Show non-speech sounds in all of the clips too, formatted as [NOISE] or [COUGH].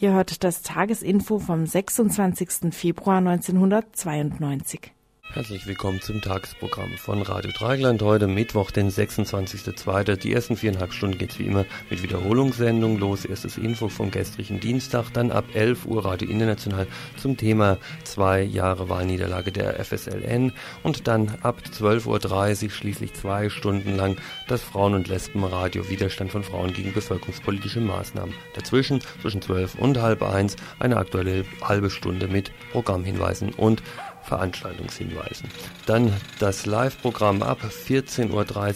Ihr hört das Tagesinfo vom 26. Februar 1992. Herzlich willkommen zum Tagesprogramm von Radio Dreigland. Heute Mittwoch, den 26.02. Die ersten viereinhalb Stunden geht's wie immer mit Wiederholungssendung los. Erstes Info vom gestrigen Dienstag, dann ab 11 Uhr Radio International zum Thema zwei Jahre Wahlniederlage der FSLN und dann ab 12.30 Uhr schließlich zwei Stunden lang das Frauen- und Lesbenradio Widerstand von Frauen gegen bevölkerungspolitische Maßnahmen. Dazwischen, zwischen 12 und halb eins, eine aktuelle halbe Stunde mit Programmhinweisen und Veranstaltungshinweisen. Dann das Live-Programm ab 14.30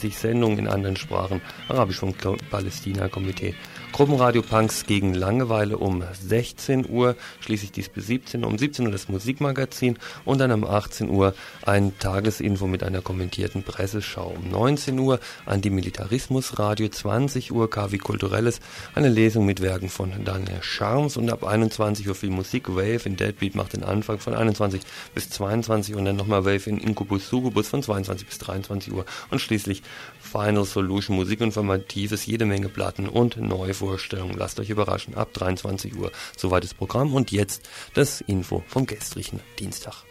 Uhr Sendung in anderen Sprachen, Arabisch vom Palästina-Komitee Gruppenradio Punks gegen Langeweile um 16 Uhr, schließlich dies bis 17 Uhr, um 17 Uhr das Musikmagazin und dann um 18 Uhr ein Tagesinfo mit einer kommentierten Presseschau. Um 19 Uhr Antimilitarismus Radio, 20 Uhr KW Kulturelles, eine Lesung mit Werken von Daniel Charms und ab 21 Uhr viel Musik, Wave in Deadbeat macht den Anfang von 21 bis 22 und dann nochmal Wave in Incubus Sugubus von 22 bis 23 Uhr und schließlich Final Solution Musikinformatives, jede Menge Platten und neue Vorstellungen. Lasst euch überraschen, ab 23 Uhr. Soweit das Programm und jetzt das Info vom gestrigen Dienstag.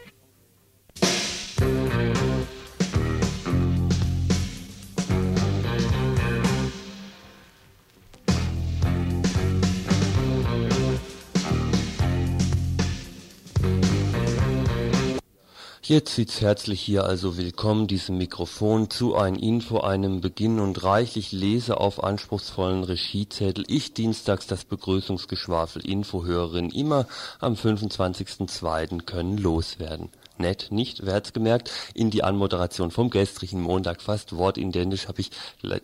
Jetzt sitzt herzlich hier also willkommen diesem Mikrofon zu ein Info, einem Beginn und reichlich Lese auf anspruchsvollen Regiezettel. Ich dienstags das Begrüßungsgeschwafel Infohörerin immer am 25.02. können loswerden nett, nicht, wer hat's gemerkt, in die Anmoderation vom gestrigen Montag fast wortidentisch habe ich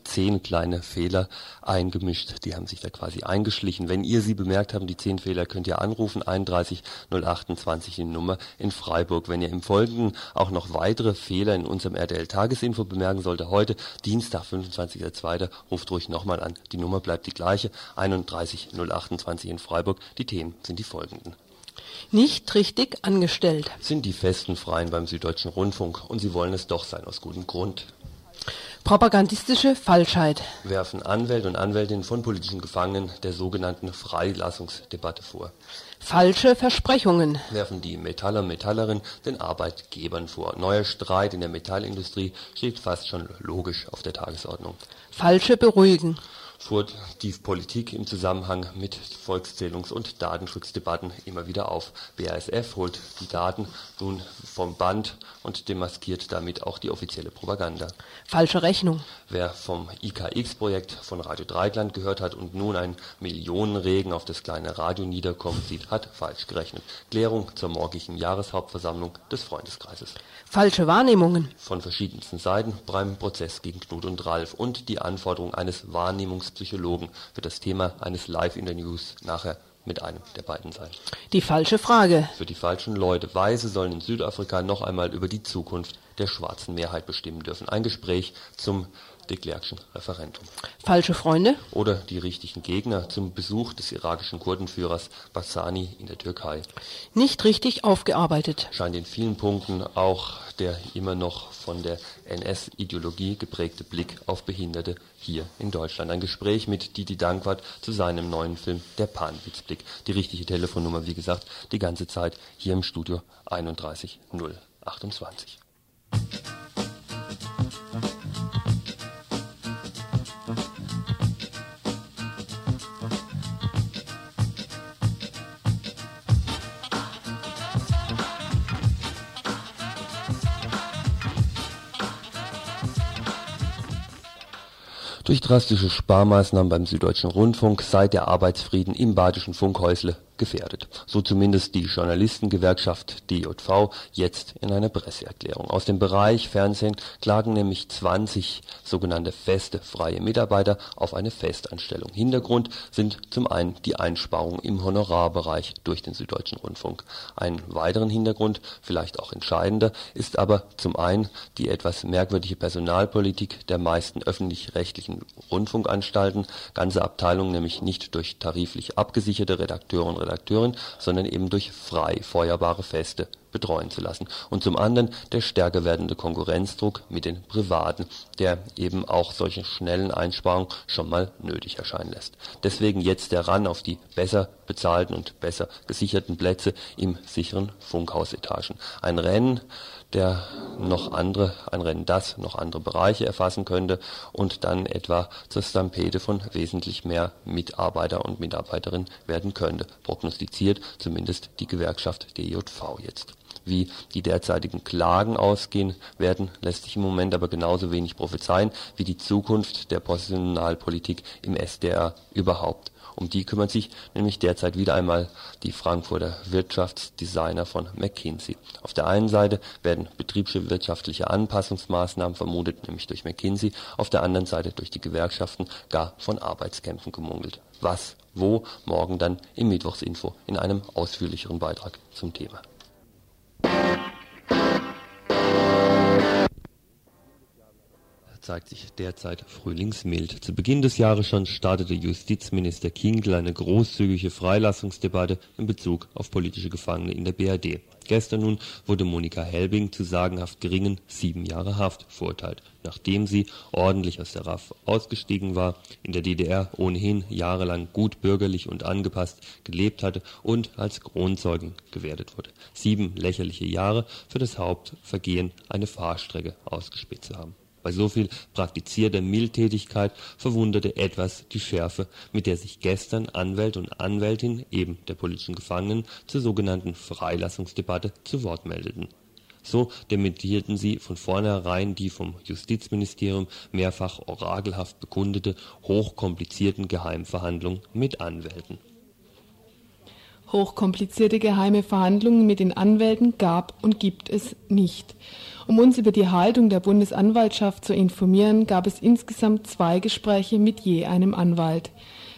zehn kleine Fehler eingemischt. Die haben sich da quasi eingeschlichen. Wenn ihr sie bemerkt habt, die zehn Fehler, könnt ihr anrufen, 31 028 die Nummer in Freiburg. Wenn ihr im Folgenden auch noch weitere Fehler in unserem RTL Tagesinfo bemerken sollte, heute Dienstag, 25.02., ruft ruhig nochmal an. Die Nummer bleibt die gleiche, 31 028 in Freiburg. Die Themen sind die folgenden nicht richtig angestellt. Sind die festen Freien beim Süddeutschen Rundfunk und sie wollen es doch sein aus gutem Grund. Propagandistische Falschheit. Werfen Anwälte und Anwältinnen von politischen Gefangenen der sogenannten Freilassungsdebatte vor. Falsche Versprechungen. Werfen die Metaller und Metallerinnen den Arbeitgebern vor. Neuer Streit in der Metallindustrie steht fast schon logisch auf der Tagesordnung. Falsche Beruhigen fuhr die Politik im Zusammenhang mit Volkszählungs- und Datenschutzdebatten immer wieder auf. BASF holt die Daten nun vom Band und demaskiert damit auch die offizielle Propaganda. Falsche Rechnung. Wer vom IKX-Projekt von Radio Dreigland gehört hat und nun einen Millionenregen auf das kleine Radio niederkommen sieht, hat falsch gerechnet. Klärung zur morgigen Jahreshauptversammlung des Freundeskreises. Falsche Wahrnehmungen. Von verschiedensten Seiten beim Prozess gegen Knut und Ralf und die Anforderung eines Wahrnehmungs Psychologen wird das Thema eines Live-Interviews nachher mit einem der beiden sein. Die falsche Frage. Für die falschen Leute. Weise sollen in Südafrika noch einmal über die Zukunft der schwarzen Mehrheit bestimmen dürfen. Ein Gespräch zum de Klerkschen Referendum. Falsche Freunde? Oder die richtigen Gegner zum Besuch des irakischen Kurdenführers Bassani in der Türkei. Nicht richtig aufgearbeitet. Scheint in vielen Punkten auch der immer noch von der NS-Ideologie geprägte Blick auf Behinderte hier in Deutschland. Ein Gespräch mit Didi Dankwart zu seinem neuen Film Der Panwitzblick. Die richtige Telefonnummer, wie gesagt, die ganze Zeit hier im Studio 31028. Durch drastische Sparmaßnahmen beim Süddeutschen Rundfunk sei der Arbeitsfrieden im Badischen Funkhäusle gefährdet. So zumindest die Journalistengewerkschaft DJV jetzt in einer Presseerklärung. Aus dem Bereich Fernsehen klagen nämlich 20 sogenannte feste freie Mitarbeiter auf eine Festanstellung. Hintergrund sind zum einen die Einsparungen im Honorarbereich durch den Süddeutschen Rundfunk. Einen weiteren Hintergrund, vielleicht auch entscheidender, ist aber zum einen die etwas merkwürdige Personalpolitik der meisten öffentlich-rechtlichen Rundfunkanstalten, ganze Abteilungen nämlich nicht durch tariflich abgesicherte Redakteure und Redakteurin, sondern eben durch frei feuerbare Feste betreuen zu lassen. Und zum anderen der stärker werdende Konkurrenzdruck mit den Privaten, der eben auch solche schnellen Einsparungen schon mal nötig erscheinen lässt. Deswegen jetzt der Ran auf die besser bezahlten und besser gesicherten Plätze im sicheren Funkhausetagen. Ein Rennen, der noch andere, ein Rennen, das noch andere Bereiche erfassen könnte und dann etwa zur Stampede von wesentlich mehr Mitarbeiter und Mitarbeiterinnen werden könnte, prognostiziert zumindest die Gewerkschaft DJV jetzt. Wie die derzeitigen Klagen ausgehen werden, lässt sich im Moment aber genauso wenig prophezeien wie die Zukunft der Personalpolitik im SDR überhaupt um die kümmern sich nämlich derzeit wieder einmal die Frankfurter Wirtschaftsdesigner von McKinsey. Auf der einen Seite werden betriebswirtschaftliche Anpassungsmaßnahmen vermutet, nämlich durch McKinsey, auf der anderen Seite durch die Gewerkschaften gar von Arbeitskämpfen gemungelt. Was, wo, morgen dann im Mittwochsinfo in einem ausführlicheren Beitrag zum Thema zeigt sich derzeit frühlingsmild. Zu Beginn des Jahres schon startete Justizminister Kienkel eine großzügige Freilassungsdebatte in Bezug auf politische Gefangene in der BRD. Gestern nun wurde Monika Helbing zu sagenhaft geringen sieben Jahre Haft verurteilt, nachdem sie ordentlich aus der RAF ausgestiegen war, in der DDR ohnehin jahrelang gut bürgerlich und angepasst gelebt hatte und als Kronzeugin gewertet wurde. Sieben lächerliche Jahre für das Hauptvergehen, eine Fahrstrecke ausgespäht zu haben. Bei so viel praktizierter Mildtätigkeit verwunderte etwas die Schärfe, mit der sich gestern Anwälte und Anwältinnen eben der politischen Gefangenen zur sogenannten Freilassungsdebatte zu Wort meldeten. So dementierten sie von vornherein die vom Justizministerium mehrfach orakelhaft bekundete hochkomplizierten Geheimverhandlungen mit Anwälten. Hochkomplizierte geheime Verhandlungen mit den Anwälten gab und gibt es nicht. Um uns über die Haltung der Bundesanwaltschaft zu informieren, gab es insgesamt zwei Gespräche mit je einem Anwalt.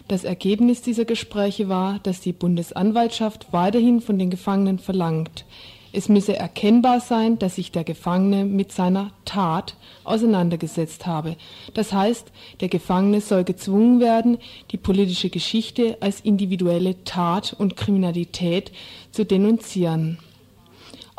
Das Ergebnis dieser Gespräche war, dass die Bundesanwaltschaft weiterhin von den Gefangenen verlangt, es müsse erkennbar sein, dass sich der Gefangene mit seiner Tat auseinandergesetzt habe. Das heißt, der Gefangene soll gezwungen werden, die politische Geschichte als individuelle Tat und Kriminalität zu denunzieren.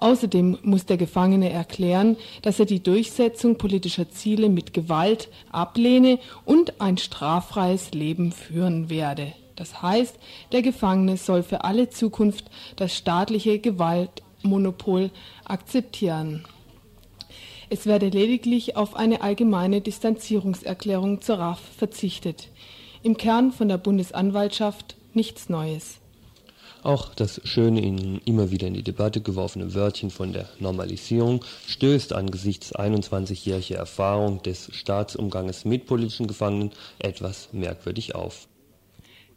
Außerdem muss der Gefangene erklären, dass er die Durchsetzung politischer Ziele mit Gewalt ablehne und ein straffreies Leben führen werde. Das heißt, der Gefangene soll für alle Zukunft das staatliche Gewaltmonopol akzeptieren. Es werde lediglich auf eine allgemeine Distanzierungserklärung zur RAF verzichtet. Im Kern von der Bundesanwaltschaft nichts Neues. Auch das schöne, in immer wieder in die Debatte geworfene Wörtchen von der Normalisierung stößt angesichts 21-jähriger Erfahrung des Staatsumganges mit politischen Gefangenen etwas merkwürdig auf.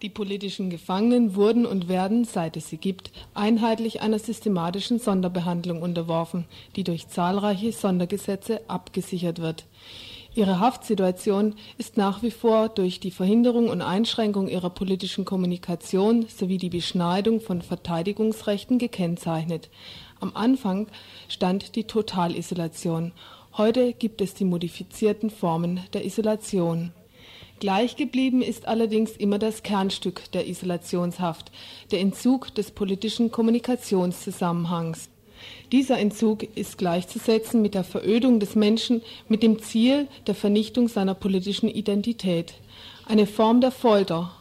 Die politischen Gefangenen wurden und werden, seit es sie gibt, einheitlich einer systematischen Sonderbehandlung unterworfen, die durch zahlreiche Sondergesetze abgesichert wird. Ihre Haftsituation ist nach wie vor durch die Verhinderung und Einschränkung ihrer politischen Kommunikation sowie die Beschneidung von Verteidigungsrechten gekennzeichnet. Am Anfang stand die Totalisolation. Heute gibt es die modifizierten Formen der Isolation. Gleich geblieben ist allerdings immer das Kernstück der Isolationshaft, der Entzug des politischen Kommunikationszusammenhangs. Dieser Entzug ist gleichzusetzen mit der Verödung des Menschen mit dem Ziel der Vernichtung seiner politischen Identität, eine Form der Folter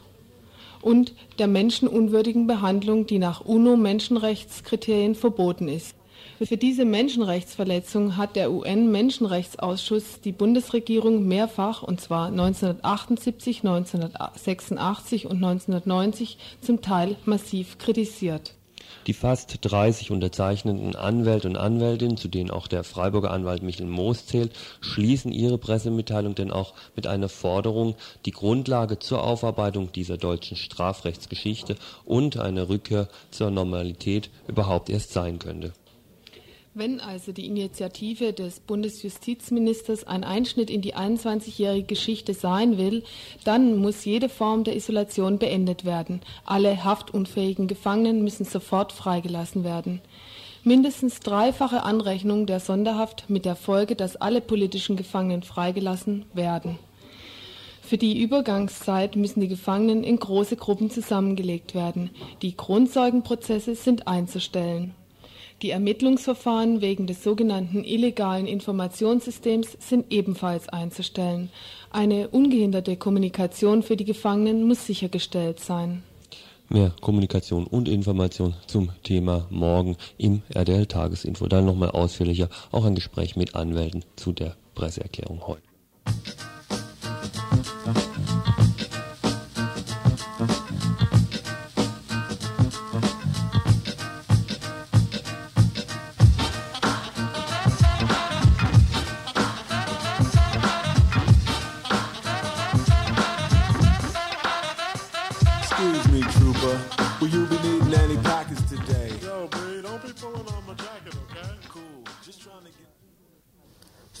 und der menschenunwürdigen Behandlung, die nach UNO-Menschenrechtskriterien verboten ist. Für diese Menschenrechtsverletzung hat der UN-Menschenrechtsausschuss die Bundesregierung mehrfach, und zwar 1978, 1986 und 1990, zum Teil massiv kritisiert. Die fast 30 unterzeichnenden Anwälte und Anwältinnen, zu denen auch der Freiburger Anwalt Michel Moos zählt, schließen ihre Pressemitteilung denn auch mit einer Forderung, die Grundlage zur Aufarbeitung dieser deutschen Strafrechtsgeschichte und eine Rückkehr zur Normalität überhaupt erst sein könnte wenn also die Initiative des Bundesjustizministers ein Einschnitt in die 21-jährige Geschichte sein will, dann muss jede Form der Isolation beendet werden. Alle haftunfähigen Gefangenen müssen sofort freigelassen werden. Mindestens dreifache Anrechnung der Sonderhaft mit der Folge, dass alle politischen Gefangenen freigelassen werden. Für die Übergangszeit müssen die Gefangenen in große Gruppen zusammengelegt werden. Die Grundzeugenprozesse sind einzustellen. Die Ermittlungsverfahren wegen des sogenannten illegalen Informationssystems sind ebenfalls einzustellen. Eine ungehinderte Kommunikation für die Gefangenen muss sichergestellt sein. Mehr Kommunikation und Information zum Thema morgen im RDL Tagesinfo. Dann nochmal ausführlicher auch ein Gespräch mit Anwälten zu der Presseerklärung heute.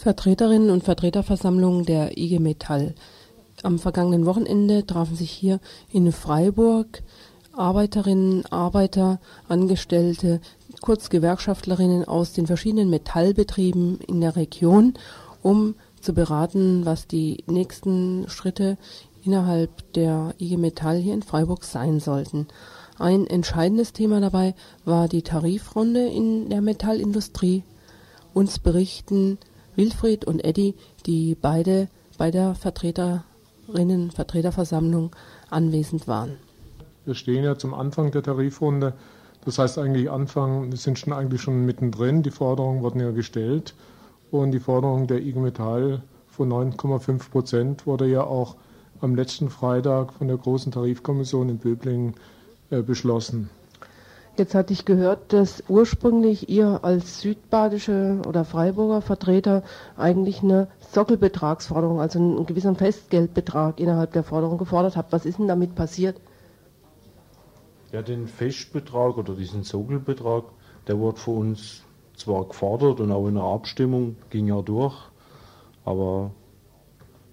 Vertreterinnen und Vertreterversammlung der IG Metall. Am vergangenen Wochenende trafen sich hier in Freiburg Arbeiterinnen, Arbeiter, Angestellte, kurz Gewerkschaftlerinnen aus den verschiedenen Metallbetrieben in der Region, um zu beraten, was die nächsten Schritte innerhalb der IG Metall hier in Freiburg sein sollten. Ein entscheidendes Thema dabei war die Tarifrunde in der Metallindustrie. Uns berichten Wilfried und Eddie, die beide bei der Vertreterinnen Vertreterversammlung anwesend waren. Wir stehen ja zum Anfang der Tarifrunde. Das heißt eigentlich Anfang, wir sind schon eigentlich schon mittendrin. Die Forderungen wurden ja gestellt und die Forderung der IG Metall von 9,5 Prozent wurde ja auch am letzten Freitag von der großen Tarifkommission in Böblingen äh, beschlossen. Jetzt hatte ich gehört, dass ursprünglich ihr als südbadische oder Freiburger Vertreter eigentlich eine Sockelbetragsforderung, also einen gewissen Festgeldbetrag innerhalb der Forderung gefordert habt. Was ist denn damit passiert? Ja, den Festbetrag oder diesen Sockelbetrag, der wurde von uns zwar gefordert und auch in der Abstimmung ging er durch, aber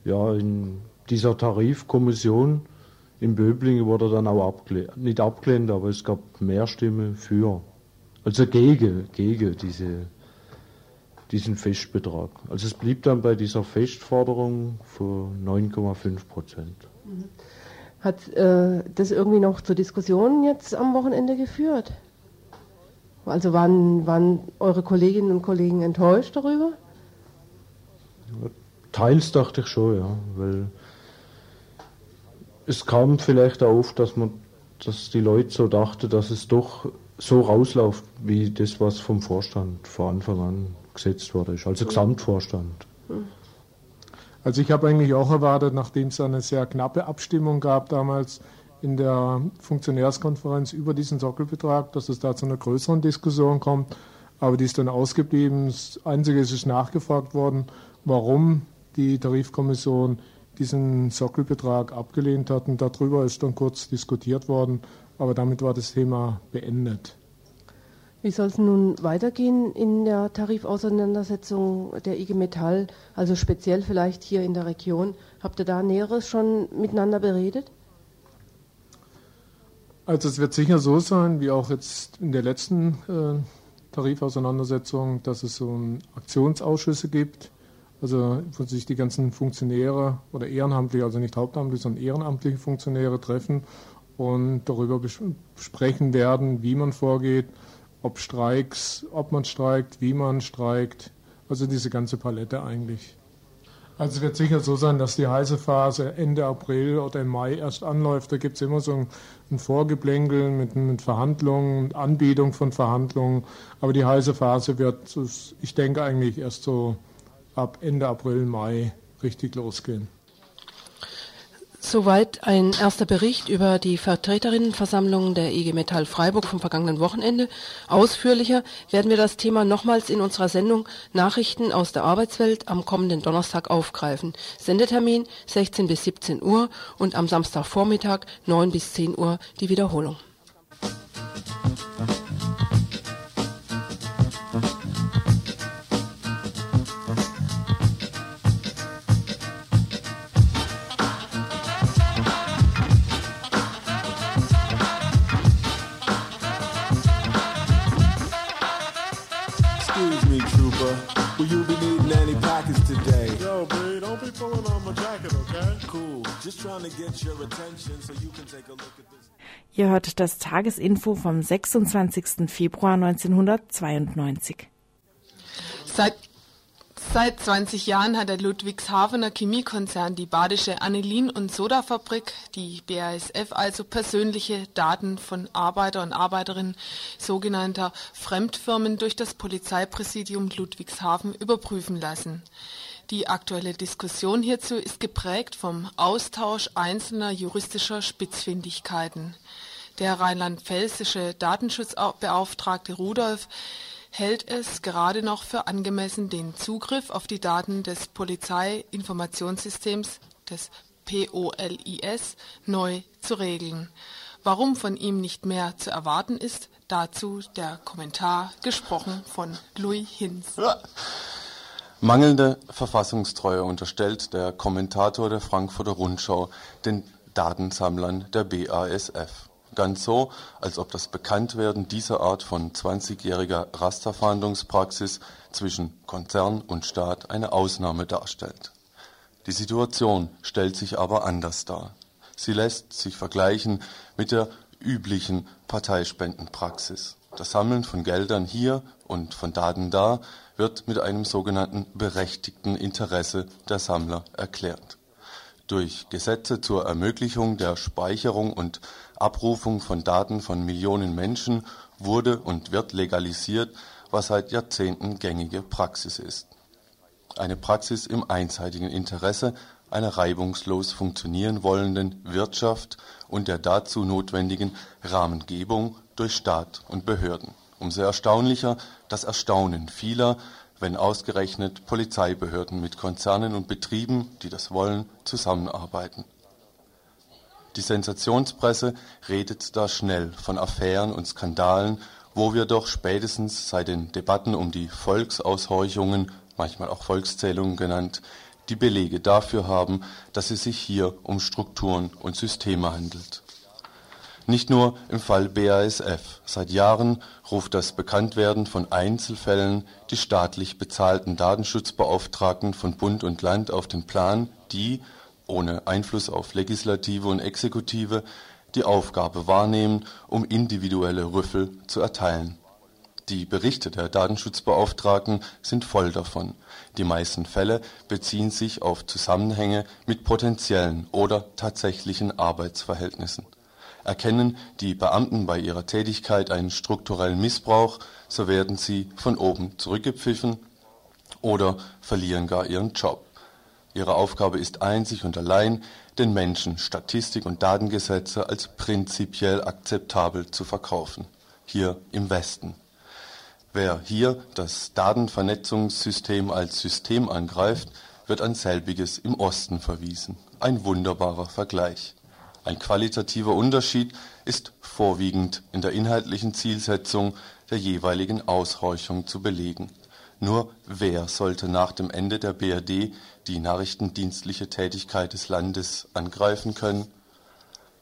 ja, in dieser Tarifkommission in Böblingen wurde dann auch abgelehnt, nicht abgelehnt, aber es gab mehr Stimmen für. Also gegen, gegen diese, diesen Festbetrag. Also es blieb dann bei dieser Festforderung von 9,5 Prozent. Hat äh, das irgendwie noch zur Diskussion jetzt am Wochenende geführt? Also waren, waren eure Kolleginnen und Kollegen enttäuscht darüber? Teils dachte ich schon, ja, weil es kam vielleicht auch auf, dass man, dass die Leute so dachten, dass es doch so rausläuft, wie das, was vom Vorstand von Anfang an gesetzt wurde, also Gesamtvorstand. Also ich habe eigentlich auch erwartet, nachdem es eine sehr knappe Abstimmung gab damals in der Funktionärskonferenz über diesen Sockelbetrag, dass es da zu einer größeren Diskussion kommt. Aber die ist dann ausgeblieben. Das Einzige ist, ist nachgefragt worden, warum die Tarifkommission diesen Sockelbetrag abgelehnt hatten. Darüber ist dann kurz diskutiert worden, aber damit war das Thema beendet. Wie soll es nun weitergehen in der Tarifauseinandersetzung der IG Metall, also speziell vielleicht hier in der Region? Habt ihr da Näheres schon miteinander beredet? Also es wird sicher so sein, wie auch jetzt in der letzten äh, Tarifauseinandersetzung, dass es so Aktionsausschüsse gibt, also wo sich die ganzen Funktionäre oder ehrenamtliche, also nicht hauptamtliche, sondern ehrenamtliche Funktionäre treffen und darüber besprechen werden, wie man vorgeht, ob Streiks, ob man streikt, wie man streikt. Also diese ganze Palette eigentlich. Also es wird sicher so sein, dass die heiße Phase Ende April oder im Mai erst anläuft. Da gibt es immer so ein, ein Vorgeplänkel mit, mit Verhandlungen, Anbietung von Verhandlungen. Aber die heiße Phase wird, ich denke eigentlich erst so ab Ende April, Mai richtig losgehen. Soweit ein erster Bericht über die Vertreterinnenversammlung der IG Metall Freiburg vom vergangenen Wochenende. Ausführlicher werden wir das Thema nochmals in unserer Sendung Nachrichten aus der Arbeitswelt am kommenden Donnerstag aufgreifen. Sendetermin 16 bis 17 Uhr und am Samstagvormittag 9 bis 10 Uhr die Wiederholung. Will Ihr hört das Tagesinfo vom 26. Februar 1992. Seit Seit 20 Jahren hat der Ludwigshafener Chemiekonzern die badische Anilin- und Sodafabrik, die BASF, also persönliche Daten von Arbeiter und Arbeiterinnen sogenannter Fremdfirmen durch das Polizeipräsidium Ludwigshafen überprüfen lassen. Die aktuelle Diskussion hierzu ist geprägt vom Austausch einzelner juristischer Spitzfindigkeiten. Der rheinland-pfälzische Datenschutzbeauftragte Rudolf hält es gerade noch für angemessen, den Zugriff auf die Daten des Polizeiinformationssystems des POLIS neu zu regeln. Warum von ihm nicht mehr zu erwarten ist, dazu der Kommentar gesprochen von Louis Hinz. Mangelnde Verfassungstreue unterstellt der Kommentator der Frankfurter Rundschau den Datensammlern der BASF. Ganz so, als ob das Bekanntwerden dieser Art von 20-jähriger Rasterfahndungspraxis zwischen Konzern und Staat eine Ausnahme darstellt. Die Situation stellt sich aber anders dar. Sie lässt sich vergleichen mit der üblichen Parteispendenpraxis. Das Sammeln von Geldern hier und von Daten da wird mit einem sogenannten berechtigten Interesse der Sammler erklärt. Durch Gesetze zur Ermöglichung der Speicherung und Abrufung von Daten von Millionen Menschen wurde und wird legalisiert, was seit Jahrzehnten gängige Praxis ist. Eine Praxis im einseitigen Interesse einer reibungslos funktionieren wollenden Wirtschaft und der dazu notwendigen Rahmengebung durch Staat und Behörden. Umso erstaunlicher das Erstaunen vieler, wenn ausgerechnet Polizeibehörden mit Konzernen und Betrieben, die das wollen, zusammenarbeiten die Sensationspresse redet da schnell von Affären und Skandalen, wo wir doch spätestens seit den Debatten um die Volksaushorchungen, manchmal auch Volkszählungen genannt, die Belege dafür haben, dass es sich hier um Strukturen und Systeme handelt. Nicht nur im Fall BASF. Seit Jahren ruft das Bekanntwerden von Einzelfällen die staatlich bezahlten Datenschutzbeauftragten von Bund und Land auf den Plan, die ohne Einfluss auf Legislative und Exekutive die Aufgabe wahrnehmen, um individuelle Rüffel zu erteilen. Die Berichte der Datenschutzbeauftragten sind voll davon. Die meisten Fälle beziehen sich auf Zusammenhänge mit potenziellen oder tatsächlichen Arbeitsverhältnissen. Erkennen die Beamten bei ihrer Tätigkeit einen strukturellen Missbrauch, so werden sie von oben zurückgepfiffen oder verlieren gar ihren Job Ihre Aufgabe ist einzig und allein, den Menschen Statistik und Datengesetze als prinzipiell akzeptabel zu verkaufen, hier im Westen. Wer hier das Datenvernetzungssystem als System angreift, wird an selbiges im Osten verwiesen. Ein wunderbarer Vergleich. Ein qualitativer Unterschied ist vorwiegend in der inhaltlichen Zielsetzung der jeweiligen Aushorchung zu belegen. Nur wer sollte nach dem Ende der BRD die nachrichtendienstliche Tätigkeit des Landes angreifen können.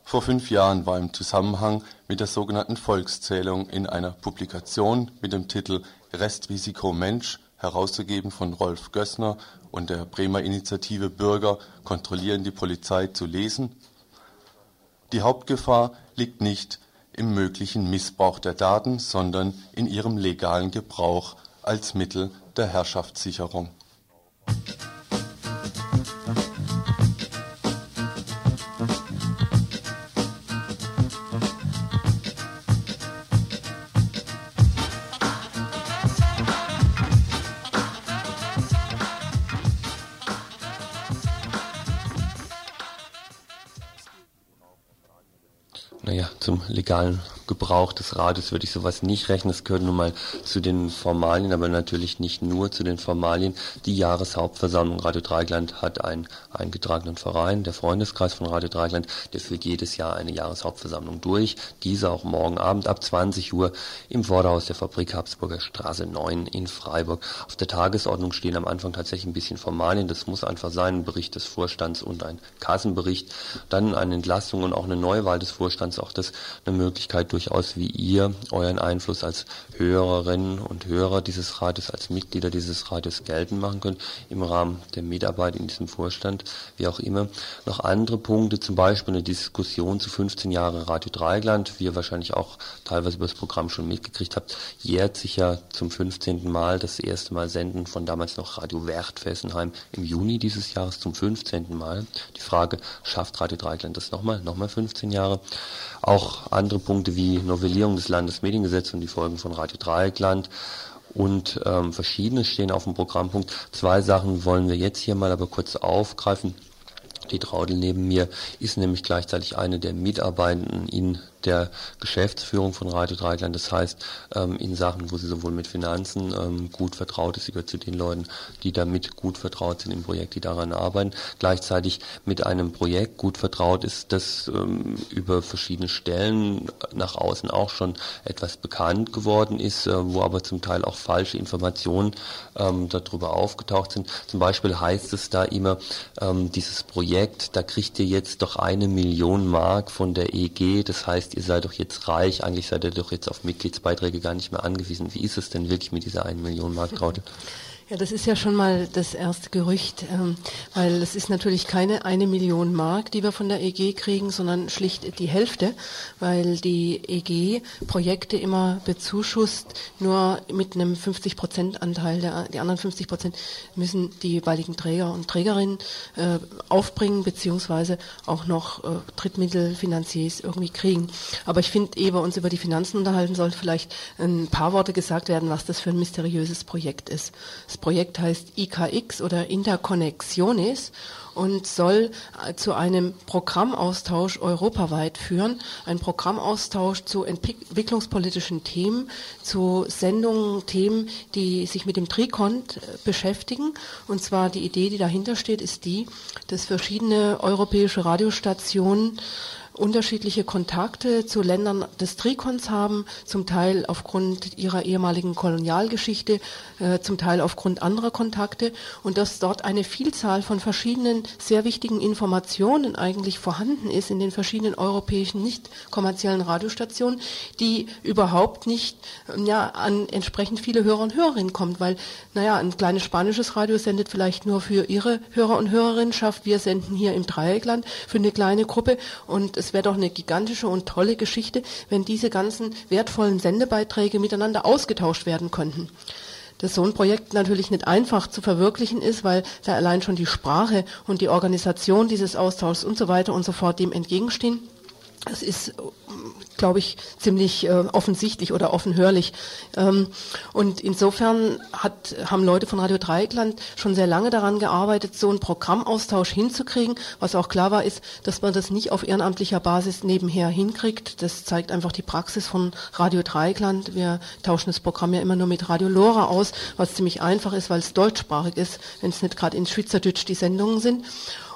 Vor fünf Jahren war im Zusammenhang mit der sogenannten Volkszählung in einer Publikation mit dem Titel Restrisiko Mensch, herausgegeben von Rolf Gößner und der Bremer Initiative Bürger kontrollieren die Polizei zu lesen. Die Hauptgefahr liegt nicht im möglichen Missbrauch der Daten, sondern in ihrem legalen Gebrauch als Mittel der Herrschaftssicherung. Zum legalen Gebrauch des Radios würde ich sowas nicht rechnen. Es gehört nun mal zu den Formalien, aber natürlich nicht nur zu den Formalien. Die Jahreshauptversammlung Radio Dreigland hat einen eingetragenen Verein, der Freundeskreis von Radio Dreigland, der führt jedes Jahr eine Jahreshauptversammlung durch. Diese auch morgen Abend ab 20 Uhr im Vorderhaus der Fabrik Habsburger Straße 9 in Freiburg. Auf der Tagesordnung stehen am Anfang tatsächlich ein bisschen Formalien. Das muss einfach sein, ein Bericht des Vorstands und ein Kassenbericht. Dann eine Entlastung und auch eine Neuwahl des Vorstands, auch das eine Möglichkeit durch durchaus, wie ihr euren Einfluss als Hörerinnen und Hörer dieses Rates, als Mitglieder dieses Rates geltend machen könnt, im Rahmen der Mitarbeit in diesem Vorstand, wie auch immer. Noch andere Punkte, zum Beispiel eine Diskussion zu 15 Jahre Radio Dreigland, wie ihr wahrscheinlich auch teilweise über das Programm schon mitgekriegt habt, jährt sich ja zum 15. Mal das erste Mal Senden von damals noch Radio Wert Fessenheim im Juni dieses Jahres zum 15. Mal. Die Frage, schafft Radio Dreigland das nochmal, nochmal 15 Jahre? Auch andere Punkte wie Novellierung des Landesmediengesetzes und die Folgen von Radio Dreieckland und ähm, verschiedene stehen auf dem Programmpunkt. Zwei Sachen wollen wir jetzt hier mal aber kurz aufgreifen. Die Traudel neben mir ist nämlich gleichzeitig eine der Mitarbeitenden in der Geschäftsführung von Radio Dreigland. Das heißt, ähm, in Sachen, wo sie sowohl mit Finanzen ähm, gut vertraut ist, sie gehört zu den Leuten, die damit gut vertraut sind im Projekt, die daran arbeiten. Gleichzeitig mit einem Projekt gut vertraut ist, das ähm, über verschiedene Stellen nach außen auch schon etwas bekannt geworden ist, äh, wo aber zum Teil auch falsche Informationen ähm, darüber aufgetaucht sind. Zum Beispiel heißt es da immer, ähm, dieses Projekt, da kriegt ihr jetzt doch eine Million Mark von der EG, das heißt, heißt, ihr seid doch jetzt reich, eigentlich seid ihr doch jetzt auf Mitgliedsbeiträge gar nicht mehr angewiesen. Wie ist es denn wirklich mit dieser 1 Million Mark, Traute? Ja, das ist ja schon mal das erste Gerücht, ähm, weil es ist natürlich keine eine Million Mark, die wir von der EG kriegen, sondern schlicht die Hälfte, weil die EG Projekte immer bezuschusst, nur mit einem 50 Prozent Anteil. Die anderen 50 Prozent müssen die jeweiligen Träger und Trägerinnen äh, aufbringen, beziehungsweise auch noch äh, Drittmittelfinanziers irgendwie kriegen. Aber ich finde, ehe wir uns über die Finanzen unterhalten, sollte vielleicht ein paar Worte gesagt werden, was das für ein mysteriöses Projekt ist. Das Projekt heißt IKX oder Interconnexiones und soll äh, zu einem Programmaustausch europaweit führen. Ein Programmaustausch zu entwicklungspolitischen Themen, zu Sendungen, Themen, die sich mit dem Trikont äh, beschäftigen. Und zwar die Idee, die dahinter steht, ist die, dass verschiedene europäische Radiostationen unterschiedliche Kontakte zu Ländern des Trikons haben, zum Teil aufgrund ihrer ehemaligen Kolonialgeschichte, äh, zum Teil aufgrund anderer Kontakte. Und dass dort eine Vielzahl von verschiedenen sehr wichtigen Informationen eigentlich vorhanden ist in den verschiedenen europäischen nicht kommerziellen Radiostationen, die überhaupt nicht ja, an entsprechend viele Hörer und Hörerinnen kommt, weil naja, ein kleines spanisches Radio sendet vielleicht nur für ihre Hörer und Hörerinnen, schafft wir senden hier im Dreieckland für eine kleine Gruppe. Und es wäre doch eine gigantische und tolle Geschichte, wenn diese ganzen wertvollen Sendebeiträge miteinander ausgetauscht werden könnten. Dass so ein Projekt natürlich nicht einfach zu verwirklichen ist, weil da allein schon die Sprache und die Organisation dieses Austauschs und so weiter und so fort dem entgegenstehen. Das ist glaube ich, ziemlich äh, offensichtlich oder offenhörlich. Ähm, und insofern hat, haben Leute von Radio Dreieckland schon sehr lange daran gearbeitet, so einen Programmaustausch hinzukriegen. Was auch klar war, ist, dass man das nicht auf ehrenamtlicher Basis nebenher hinkriegt. Das zeigt einfach die Praxis von Radio Dreieckland. Wir tauschen das Programm ja immer nur mit Radio Lora aus, was ziemlich einfach ist, weil es deutschsprachig ist, wenn es nicht gerade in Schweizerdeutsch die Sendungen sind.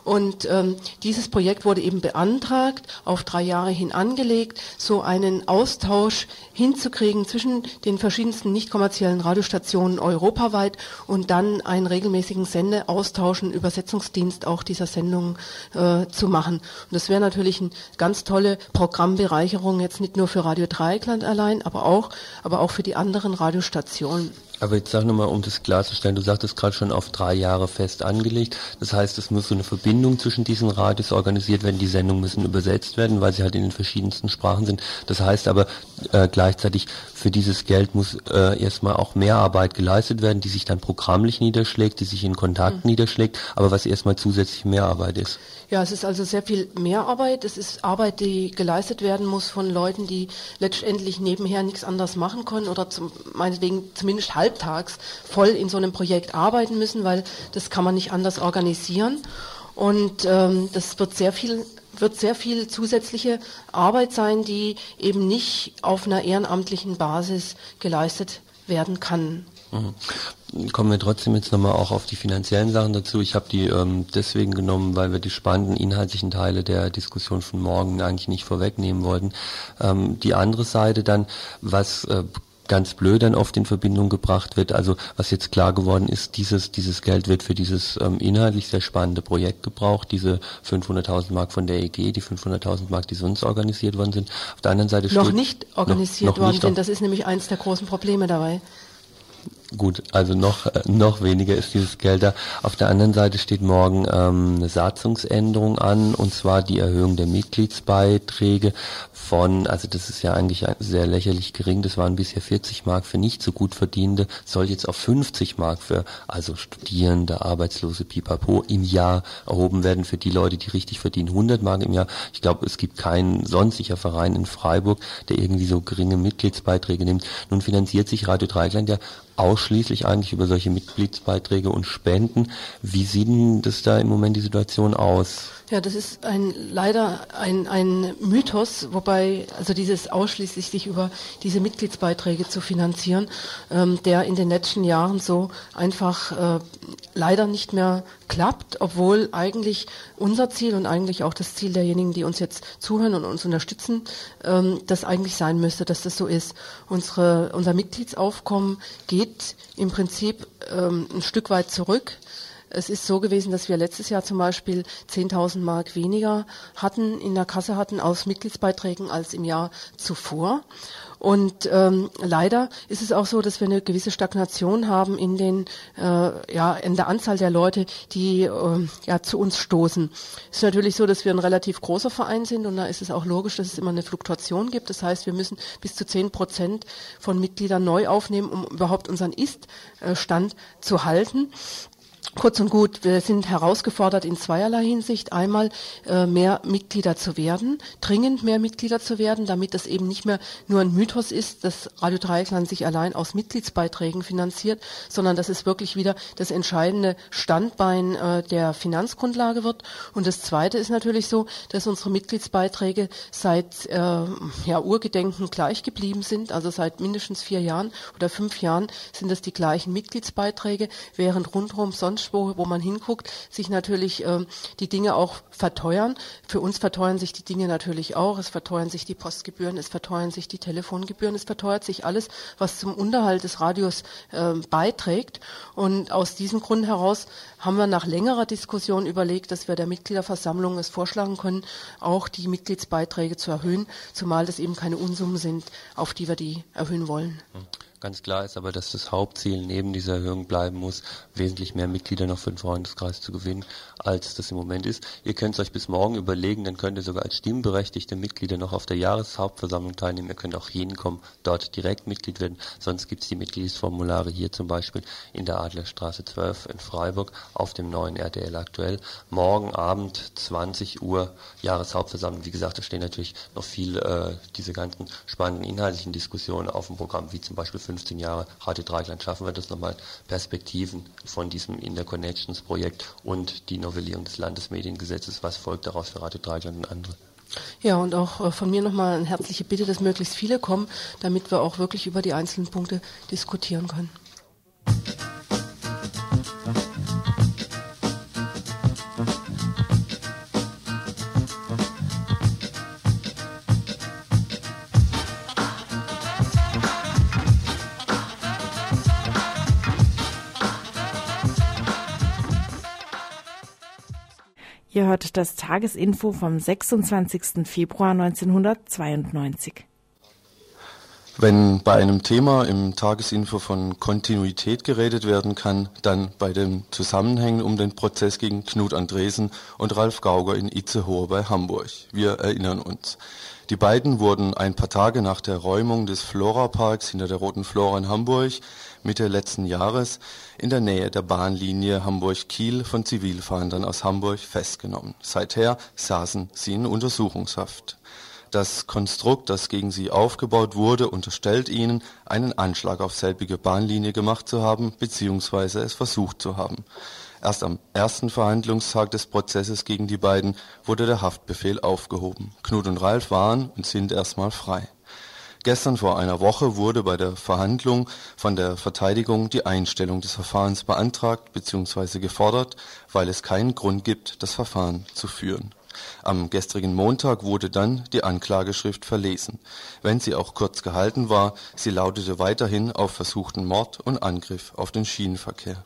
Und ähm, dieses Projekt wurde eben beantragt, auf drei Jahre hin angelegt, so einen Austausch hinzukriegen zwischen den verschiedensten nicht kommerziellen Radiostationen europaweit und dann einen regelmäßigen Sendeaustausch, einen Übersetzungsdienst auch dieser Sendung äh, zu machen. Und das wäre natürlich eine ganz tolle Programmbereicherung, jetzt nicht nur für Radio Dreieckland allein, aber auch, aber auch für die anderen Radiostationen. Aber jetzt sag nochmal, um das klarzustellen, du sagtest gerade schon auf drei Jahre fest angelegt. Das heißt, es muss so eine Verbindung zwischen diesen Radios organisiert werden. Die Sendungen müssen übersetzt werden, weil sie halt in den verschiedensten Sprachen sind. Das heißt aber äh, gleichzeitig, für dieses Geld muss äh, erstmal auch mehr Arbeit geleistet werden, die sich dann programmlich niederschlägt, die sich in Kontakt mhm. niederschlägt, aber was erstmal zusätzlich mehr Arbeit ist. Ja, es ist also sehr viel mehr Arbeit. Es ist Arbeit, die geleistet werden muss von Leuten, die letztendlich nebenher nichts anderes machen können oder zum, meinetwegen zumindest halb halbtags voll in so einem Projekt arbeiten müssen, weil das kann man nicht anders organisieren. Und ähm, das wird sehr viel wird sehr viel zusätzliche Arbeit sein, die eben nicht auf einer ehrenamtlichen Basis geleistet werden kann. Mhm. Kommen wir trotzdem jetzt nochmal auch auf die finanziellen Sachen dazu. Ich habe die ähm, deswegen genommen, weil wir die spannenden inhaltlichen Teile der Diskussion von morgen eigentlich nicht vorwegnehmen wollten. Ähm, die andere Seite dann, was äh, ganz blöd dann oft in Verbindung gebracht wird. Also was jetzt klar geworden ist, dieses, dieses Geld wird für dieses ähm, inhaltlich sehr spannende Projekt gebraucht, diese 500.000 Mark von der EG, die 500.000 Mark, die sonst organisiert worden sind. Auf der anderen Seite noch steht, nicht organisiert noch, noch worden nicht sind. Das ist nämlich eins der großen Probleme dabei. Gut, also noch, äh, noch weniger ist dieses Geld da. Auf der anderen Seite steht morgen ähm, eine Satzungsänderung an, und zwar die Erhöhung der Mitgliedsbeiträge von, also das ist ja eigentlich sehr lächerlich gering, das waren bisher 40 Mark für nicht so gut Verdienende, soll jetzt auf 50 Mark für, also Studierende, Arbeitslose, Pipapo im Jahr erhoben werden für die Leute, die richtig verdienen, 100 Mark im Jahr. Ich glaube, es gibt keinen sonstiger Verein in Freiburg, der irgendwie so geringe Mitgliedsbeiträge nimmt. Nun finanziert sich Radio Dreigland ja ausschließlich eigentlich über solche Mitgliedsbeiträge und Spenden. Wie sieht denn das da im Moment die Situation aus? Ja, das ist ein, leider ein, ein Mythos, wobei also dieses ausschließlich sich über diese Mitgliedsbeiträge zu finanzieren, ähm, der in den letzten Jahren so einfach äh, leider nicht mehr klappt, obwohl eigentlich unser Ziel und eigentlich auch das Ziel derjenigen, die uns jetzt zuhören und uns unterstützen, ähm, das eigentlich sein müsste, dass das so ist. Unsere, unser Mitgliedsaufkommen geht im Prinzip ähm, ein Stück weit zurück. Es ist so gewesen, dass wir letztes Jahr zum Beispiel 10.000 Mark weniger hatten, in der Kasse hatten aus Mitgliedsbeiträgen als im Jahr zuvor. Und ähm, leider ist es auch so, dass wir eine gewisse Stagnation haben in den äh, ja in der Anzahl der Leute, die äh, ja zu uns stoßen. Es ist natürlich so, dass wir ein relativ großer Verein sind und da ist es auch logisch, dass es immer eine Fluktuation gibt. Das heißt, wir müssen bis zu zehn Prozent von Mitgliedern neu aufnehmen, um überhaupt unseren Ist-Stand zu halten. Kurz und gut, wir sind herausgefordert in zweierlei Hinsicht. Einmal äh, mehr Mitglieder zu werden, dringend mehr Mitglieder zu werden, damit das eben nicht mehr nur ein Mythos ist, dass Radio Dreieckland sich allein aus Mitgliedsbeiträgen finanziert, sondern dass es wirklich wieder das entscheidende Standbein äh, der Finanzgrundlage wird. Und das Zweite ist natürlich so, dass unsere Mitgliedsbeiträge seit äh, ja, Urgedenken gleich geblieben sind, also seit mindestens vier Jahren oder fünf Jahren sind das die gleichen Mitgliedsbeiträge, während rundherum sonst wo, wo man hinguckt, sich natürlich ähm, die Dinge auch verteuern. Für uns verteuern sich die Dinge natürlich auch. Es verteuern sich die Postgebühren, es verteuern sich die Telefongebühren, es verteuert sich alles, was zum Unterhalt des Radios äh, beiträgt. Und aus diesem Grund heraus haben wir nach längerer Diskussion überlegt, dass wir der Mitgliederversammlung es vorschlagen können, auch die Mitgliedsbeiträge zu erhöhen, zumal das eben keine Unsummen sind, auf die wir die erhöhen wollen. Hm. Ganz klar ist aber, dass das Hauptziel neben dieser Erhöhung bleiben muss, wesentlich mehr Mitglieder noch für den Freundeskreis zu gewinnen, als das im Moment ist. Ihr könnt es euch bis morgen überlegen, dann könnt ihr sogar als stimmberechtigte Mitglieder noch auf der Jahreshauptversammlung teilnehmen. Ihr könnt auch hinkommen, dort direkt Mitglied werden. Sonst gibt es die Mitgliedsformulare hier zum Beispiel in der Adlerstraße 12 in Freiburg auf dem neuen RTL aktuell. Morgen Abend 20 Uhr Jahreshauptversammlung. Wie gesagt, da stehen natürlich noch viel äh, diese ganzen spannenden inhaltlichen Diskussionen auf dem Programm, wie zum Beispiel 15 Jahre Radio Dreigland schaffen wir das nochmal Perspektiven von diesem Interconnections Projekt und die Novellierung des Landesmediengesetzes. Was folgt daraus für Radio Dreigland und andere? Ja, und auch äh, von mir nochmal eine herzliche Bitte, dass möglichst viele kommen, damit wir auch wirklich über die einzelnen Punkte diskutieren können. Ihr hört das Tagesinfo vom 26. Februar 1992. Wenn bei einem Thema im Tagesinfo von Kontinuität geredet werden kann, dann bei den Zusammenhängen um den Prozess gegen Knut Andresen und Ralf Gauger in Itzehoe bei Hamburg. Wir erinnern uns. Die beiden wurden ein paar Tage nach der Räumung des Flora-Parks hinter der Roten Flora in Hamburg Mitte letzten Jahres in der Nähe der Bahnlinie Hamburg-Kiel von Zivilfahndern aus Hamburg festgenommen. Seither saßen sie in Untersuchungshaft. Das Konstrukt, das gegen sie aufgebaut wurde, unterstellt ihnen, einen Anschlag auf selbige Bahnlinie gemacht zu haben bzw. es versucht zu haben. Erst am ersten Verhandlungstag des Prozesses gegen die beiden wurde der Haftbefehl aufgehoben. Knut und Ralf waren und sind erstmal frei. Gestern vor einer Woche wurde bei der Verhandlung von der Verteidigung die Einstellung des Verfahrens beantragt bzw. gefordert, weil es keinen Grund gibt, das Verfahren zu führen. Am gestrigen Montag wurde dann die Anklageschrift verlesen. Wenn sie auch kurz gehalten war, sie lautete weiterhin auf versuchten Mord und Angriff auf den Schienenverkehr.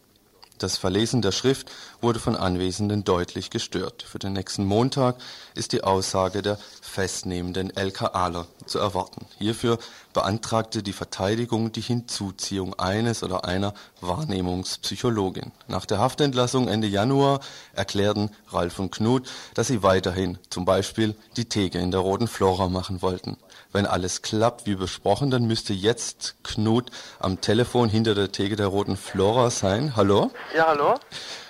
Das Verlesen der Schrift wurde von Anwesenden deutlich gestört. Für den nächsten Montag ist die Aussage der festnehmenden LKAler zu erwarten. Hierfür beantragte die Verteidigung die Hinzuziehung eines oder einer Wahrnehmungspsychologin. Nach der Haftentlassung Ende Januar erklärten Ralf und Knut, dass sie weiterhin zum Beispiel die Theke in der Roten Flora machen wollten. Wenn alles klappt wie besprochen, dann müsste jetzt Knut am Telefon hinter der Theke der Roten Flora sein. Hallo? Ja, hallo?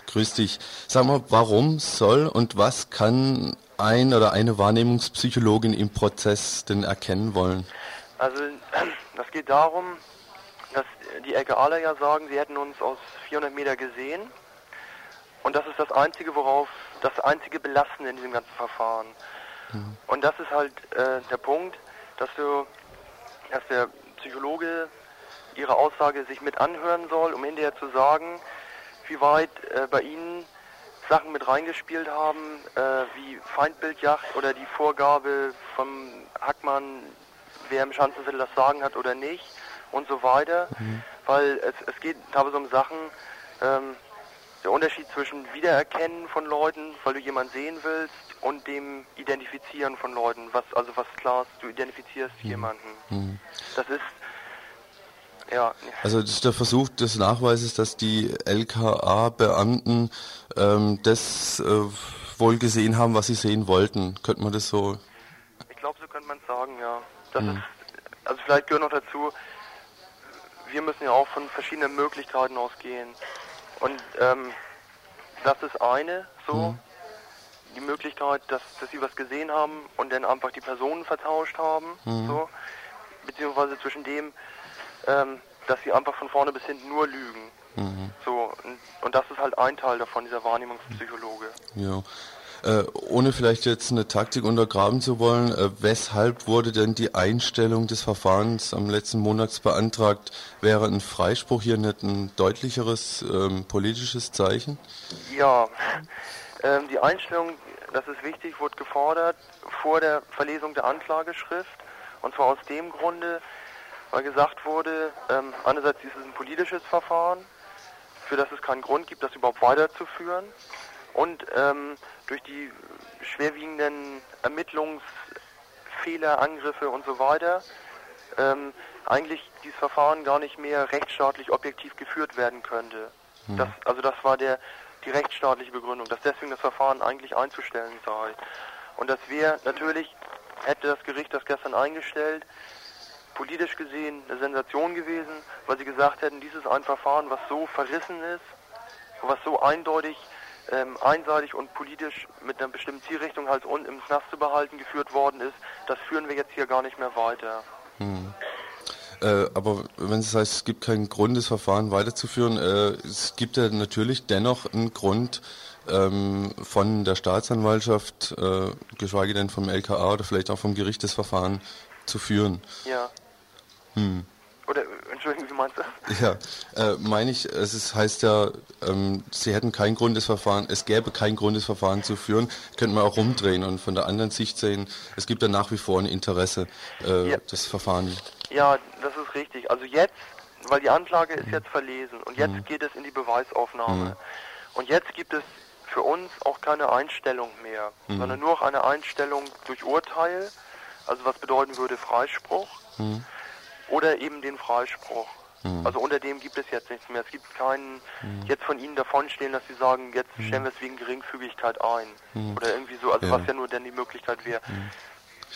Grüß dich. Sag mal, warum soll und was kann ein oder eine Wahrnehmungspsychologin im Prozess denn erkennen wollen? Also, [CLEARS THROAT] das geht darum, dass die LKAler ja sagen, sie hätten uns aus 400 Meter gesehen. Und das ist das Einzige, worauf, das einzige Belastende in diesem ganzen Verfahren. Mhm. Und das ist halt äh, der Punkt, dass du, dass der Psychologe ihre Aussage sich mit anhören soll, um hinterher zu sagen, wie weit äh, bei ihnen Sachen mit reingespielt haben, äh, wie Feindbildjacht oder die Vorgabe vom Hackmann, wer im Schanzenviertel das Sagen hat oder nicht und so weiter. Mhm. Weil es, es geht teilweise um Sachen, ähm, der Unterschied zwischen Wiedererkennen von Leuten, weil du jemanden sehen willst, und dem Identifizieren von Leuten. Was also was klar ist, du identifizierst mhm. jemanden. Mhm. Das ist ja. Also das ist der Versuch des Nachweises, dass die LKA-Beamten ähm, das äh, wohl gesehen haben, was sie sehen wollten. Könnte man das so? Ich glaube, so könnte man es sagen, ja. Das mhm. ist, also vielleicht gehört noch dazu, wir müssen ja auch von verschiedenen Möglichkeiten ausgehen. Und ähm, das ist eine so. Mhm die Möglichkeit, dass, dass sie was gesehen haben und dann einfach die Personen vertauscht haben, mhm. so, beziehungsweise zwischen dem, ähm, dass sie einfach von vorne bis hinten nur lügen. Mhm. So, und, und, das ist halt ein Teil davon, dieser Wahrnehmungspsychologe. Ja. Äh, ohne vielleicht jetzt eine Taktik untergraben zu wollen, äh, weshalb wurde denn die Einstellung des Verfahrens am letzten Monat beantragt? Wäre ein Freispruch hier nicht ein deutlicheres ähm, politisches Zeichen? Ja, ähm, die Einstellung das ist wichtig, wurde gefordert vor der Verlesung der Anklageschrift. Und zwar aus dem Grunde, weil gesagt wurde, ähm, einerseits ist es ein politisches Verfahren, für das es keinen Grund gibt, das überhaupt weiterzuführen. Und ähm, durch die schwerwiegenden Ermittlungsfehler, Angriffe und so weiter, ähm, eigentlich dieses Verfahren gar nicht mehr rechtsstaatlich objektiv geführt werden könnte. Hm. Das, also das war der, die rechtsstaatliche Begründung, dass deswegen das Verfahren eigentlich einzustellen sei. Und das wäre natürlich, hätte das Gericht das gestern eingestellt, politisch gesehen eine Sensation gewesen, weil sie gesagt hätten, dies ist ein Verfahren, was so verrissen ist, was so eindeutig, ähm, einseitig und politisch mit einer bestimmten Zielrichtung halt unten im Knast zu behalten geführt worden ist, das führen wir jetzt hier gar nicht mehr weiter. Hm. Äh, aber wenn es heißt, es gibt keinen Grund, das Verfahren weiterzuführen, äh, es gibt ja natürlich dennoch einen Grund ähm, von der Staatsanwaltschaft, äh, geschweige denn vom LKA oder vielleicht auch vom Gericht, das Verfahren zu führen. Ja. Hm. Oder, Entschuldigung, wie meinst du? [LAUGHS] Ja, äh, meine ich, es ist, heißt ja, ähm, sie hätten keinen Grund, das Verfahren, es gäbe keinen Grund, das Verfahren zu führen, könnte man auch rumdrehen und von der anderen Sicht sehen, es gibt ja nach wie vor ein Interesse, äh, ja. das Verfahren ja, das ist richtig. Also jetzt, weil die Anklage ist jetzt verlesen und jetzt mhm. geht es in die Beweisaufnahme. Mhm. Und jetzt gibt es für uns auch keine Einstellung mehr, mhm. sondern nur noch eine Einstellung durch Urteil, also was bedeuten würde Freispruch mhm. Oder eben den Freispruch. Mhm. Also unter dem gibt es jetzt nichts mehr. Es gibt keinen mhm. jetzt von Ihnen davonstehen, dass Sie sagen, jetzt stellen wir es wegen Geringfügigkeit ein. Oder irgendwie so, also ja. was ja nur dann die Möglichkeit wäre.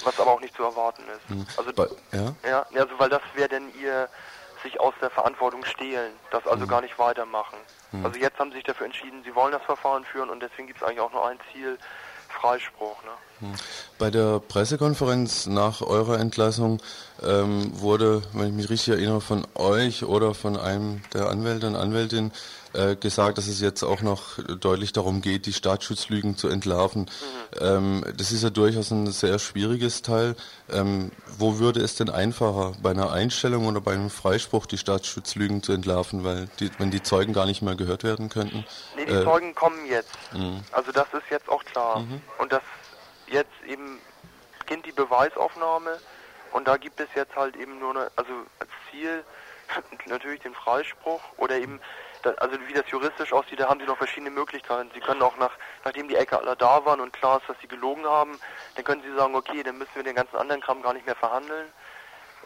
Was aber auch nicht zu erwarten ist. Mhm. Also, Bei, ja? ja? Also, weil das wäre denn ihr sich aus der Verantwortung stehlen, das also mhm. gar nicht weitermachen. Mhm. Also jetzt haben sie sich dafür entschieden, sie wollen das Verfahren führen und deswegen gibt es eigentlich auch nur ein Ziel, Freispruch. Ne? Mhm. Bei der Pressekonferenz nach eurer Entlassung ähm, wurde, wenn ich mich richtig erinnere, von euch oder von einem der Anwälte und Anwältin äh, gesagt, dass es jetzt auch noch deutlich darum geht, die Staatsschutzlügen zu entlarven. Mhm. Ähm, das ist ja durchaus ein sehr schwieriges Teil. Ähm, wo würde es denn einfacher, bei einer Einstellung oder bei einem Freispruch die Staatsschutzlügen zu entlarven, weil die, wenn die Zeugen gar nicht mehr gehört werden könnten? Nee, die äh, Zeugen kommen jetzt. Mh. Also das ist jetzt auch klar. Mhm. Und das jetzt eben beginnt die Beweisaufnahme und da gibt es jetzt halt eben nur eine, also als Ziel [LAUGHS] natürlich den Freispruch oder eben, also wie das juristisch aussieht, da haben sie noch verschiedene Möglichkeiten. Sie können auch nach, nachdem die Ecke alle da waren und klar ist, dass sie gelogen haben, dann können sie sagen, okay, dann müssen wir den ganzen anderen Kram gar nicht mehr verhandeln.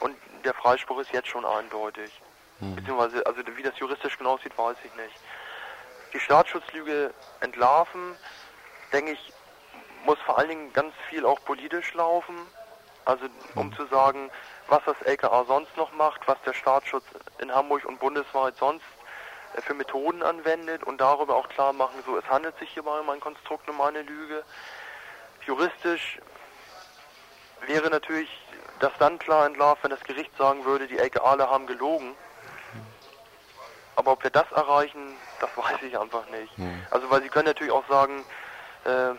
Und der Freispruch ist jetzt schon eindeutig. Mhm. Beziehungsweise, also wie das juristisch genau aussieht, weiß ich nicht. Die Staatsschutzlüge entlarven, denke ich, muss vor allen Dingen ganz viel auch politisch laufen. Also um mhm. zu sagen, was das LKA sonst noch macht, was der Staatsschutz in Hamburg und bundesweit sonst für Methoden anwendet und darüber auch klar machen, so es handelt sich hierbei um ein Konstrukt, um eine Lüge. Juristisch wäre natürlich das dann klar entlarvt, wenn das Gericht sagen würde, die LKAle haben gelogen. Aber ob wir das erreichen, das [LAUGHS] weiß ich einfach nicht. Mhm. Also weil sie können natürlich auch sagen, äh,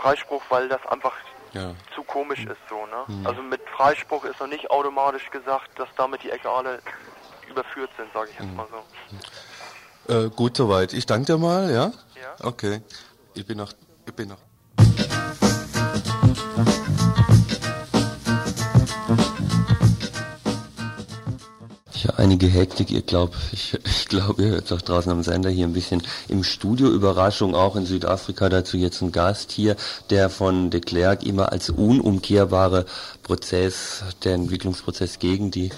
Freispruch, weil das einfach ja. zu komisch ist so. Ne? Mhm. Also mit Freispruch ist noch nicht automatisch gesagt, dass damit die Eckale überführt sind, sage ich jetzt mhm. mal so. Äh, gut soweit. Ich danke dir mal, ja? Ja. Okay. Ich bin noch, ich bin noch. Ja, einige Hektik. Ihr glaubt, ich, ich glaube, ihr hört es auch draußen am Sender hier ein bisschen im Studio. Überraschung auch in Südafrika. Dazu jetzt ein Gast hier, der von de Klerk immer als unumkehrbare Prozess, der Entwicklungsprozess gegen die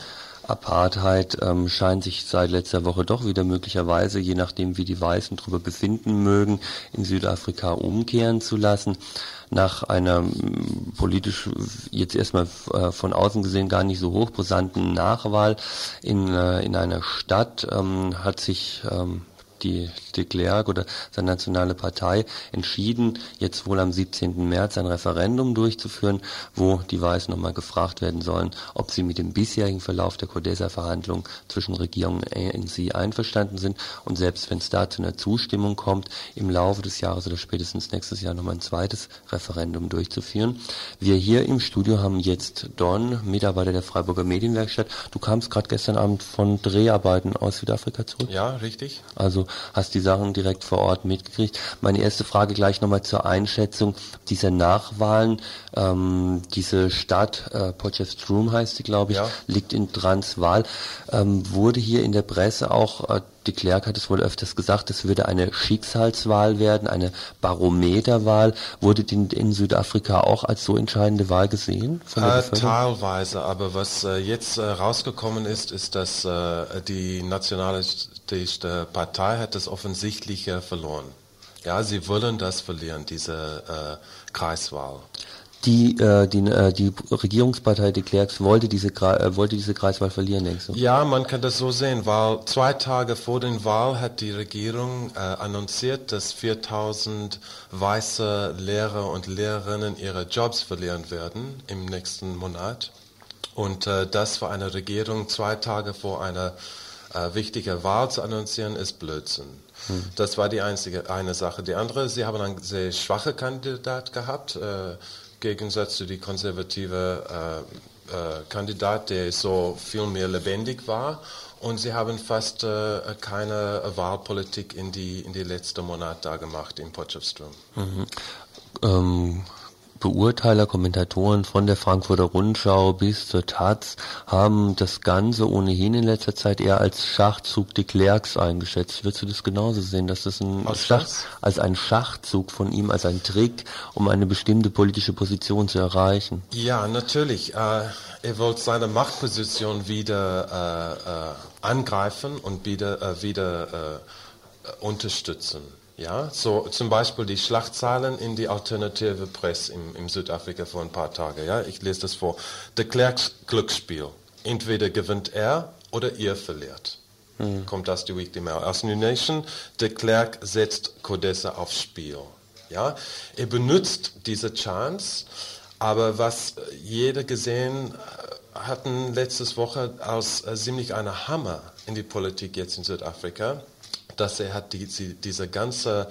Apartheid ähm, scheint sich seit letzter Woche doch wieder möglicherweise, je nachdem wie die Weißen darüber befinden mögen, in Südafrika umkehren zu lassen. Nach einer politisch jetzt erstmal äh, von außen gesehen gar nicht so hochbrisanten Nachwahl in, äh, in einer Stadt ähm, hat sich ähm, die de Klerk oder seine nationale Partei entschieden, jetzt wohl am 17. März ein Referendum durchzuführen, wo die Weißen nochmal gefragt werden sollen, ob sie mit dem bisherigen Verlauf der Codesa-Verhandlungen zwischen Regierung und ANC einverstanden sind und selbst wenn es da zu einer Zustimmung kommt, im Laufe des Jahres oder spätestens nächstes Jahr nochmal ein zweites Referendum durchzuführen. Wir hier im Studio haben jetzt Don, Mitarbeiter der Freiburger Medienwerkstatt. Du kamst gerade gestern Abend von Dreharbeiten aus Südafrika zurück. Ja, richtig. Also hast die Sachen direkt vor Ort mitgekriegt. Meine erste Frage gleich nochmal zur Einschätzung dieser Nachwahlen. Ähm, diese Stadt, äh, Potchefstroom heißt sie, glaube ich, ja. liegt in Transvaal. Ähm, wurde hier in der Presse auch äh, de Klerk hat es wohl öfters gesagt, es würde eine Schicksalswahl werden, eine Barometerwahl. Wurde die in Südafrika auch als so entscheidende Wahl gesehen? Äh, teilweise, aber was äh, jetzt äh, rausgekommen ist, ist, dass äh, die nationalistische Partei hat das offensichtlich verloren. Ja, sie wollen das verlieren, diese äh, Kreiswahl die, äh, die, äh, die Regierungspartei de Klerks wollte diese, äh, wollte diese Kreiswahl verlieren, denkst du? Ja, man kann das so sehen, weil zwei Tage vor der Wahl hat die Regierung äh, annonciert, dass 4000 weiße Lehrer und Lehrerinnen ihre Jobs verlieren werden im nächsten Monat. Und äh, das für eine Regierung zwei Tage vor einer äh, wichtigen Wahl zu annoncieren, ist Blödsinn. Hm. Das war die einzige eine Sache. Die andere, sie haben einen sehr schwachen Kandidat gehabt. Gegensatz zu die konservative äh, äh, Kandidat, der so viel mehr lebendig war. Und sie haben fast äh, keine Wahlpolitik in die, in die letzten Monate da gemacht in Potchefstroom. Mhm. Ähm, Beurteiler, Kommentatoren von der Frankfurter Rundschau bis zur Taz haben das Ganze ohnehin in letzter Zeit eher als Schachzug de Klerks eingeschätzt. Würdest du das genauso sehen, dass das ein Schach, als ein Schachzug von ihm, als ein Trick, um eine bestimmte politische Position zu erreichen? Ja, natürlich. Äh, er wollte seine Machtposition wieder äh, äh, angreifen und wieder, äh, wieder äh, unterstützen. Ja, so zum Beispiel die Schlachtzahlen in die alternative Presse im, im Südafrika vor ein paar Tagen. Ja, ich lese das vor. De Klerks Glücksspiel. Entweder gewinnt er oder ihr verliert. Mhm. Kommt das die Weekly Mail. Aus New Nation, de Klerk setzt Codessa aufs Spiel. Ja, er benutzt diese Chance, aber was jeder gesehen hatten letztes Woche aus äh, ziemlich einer Hammer in die Politik jetzt in Südafrika dass er hat die, die, diese ganze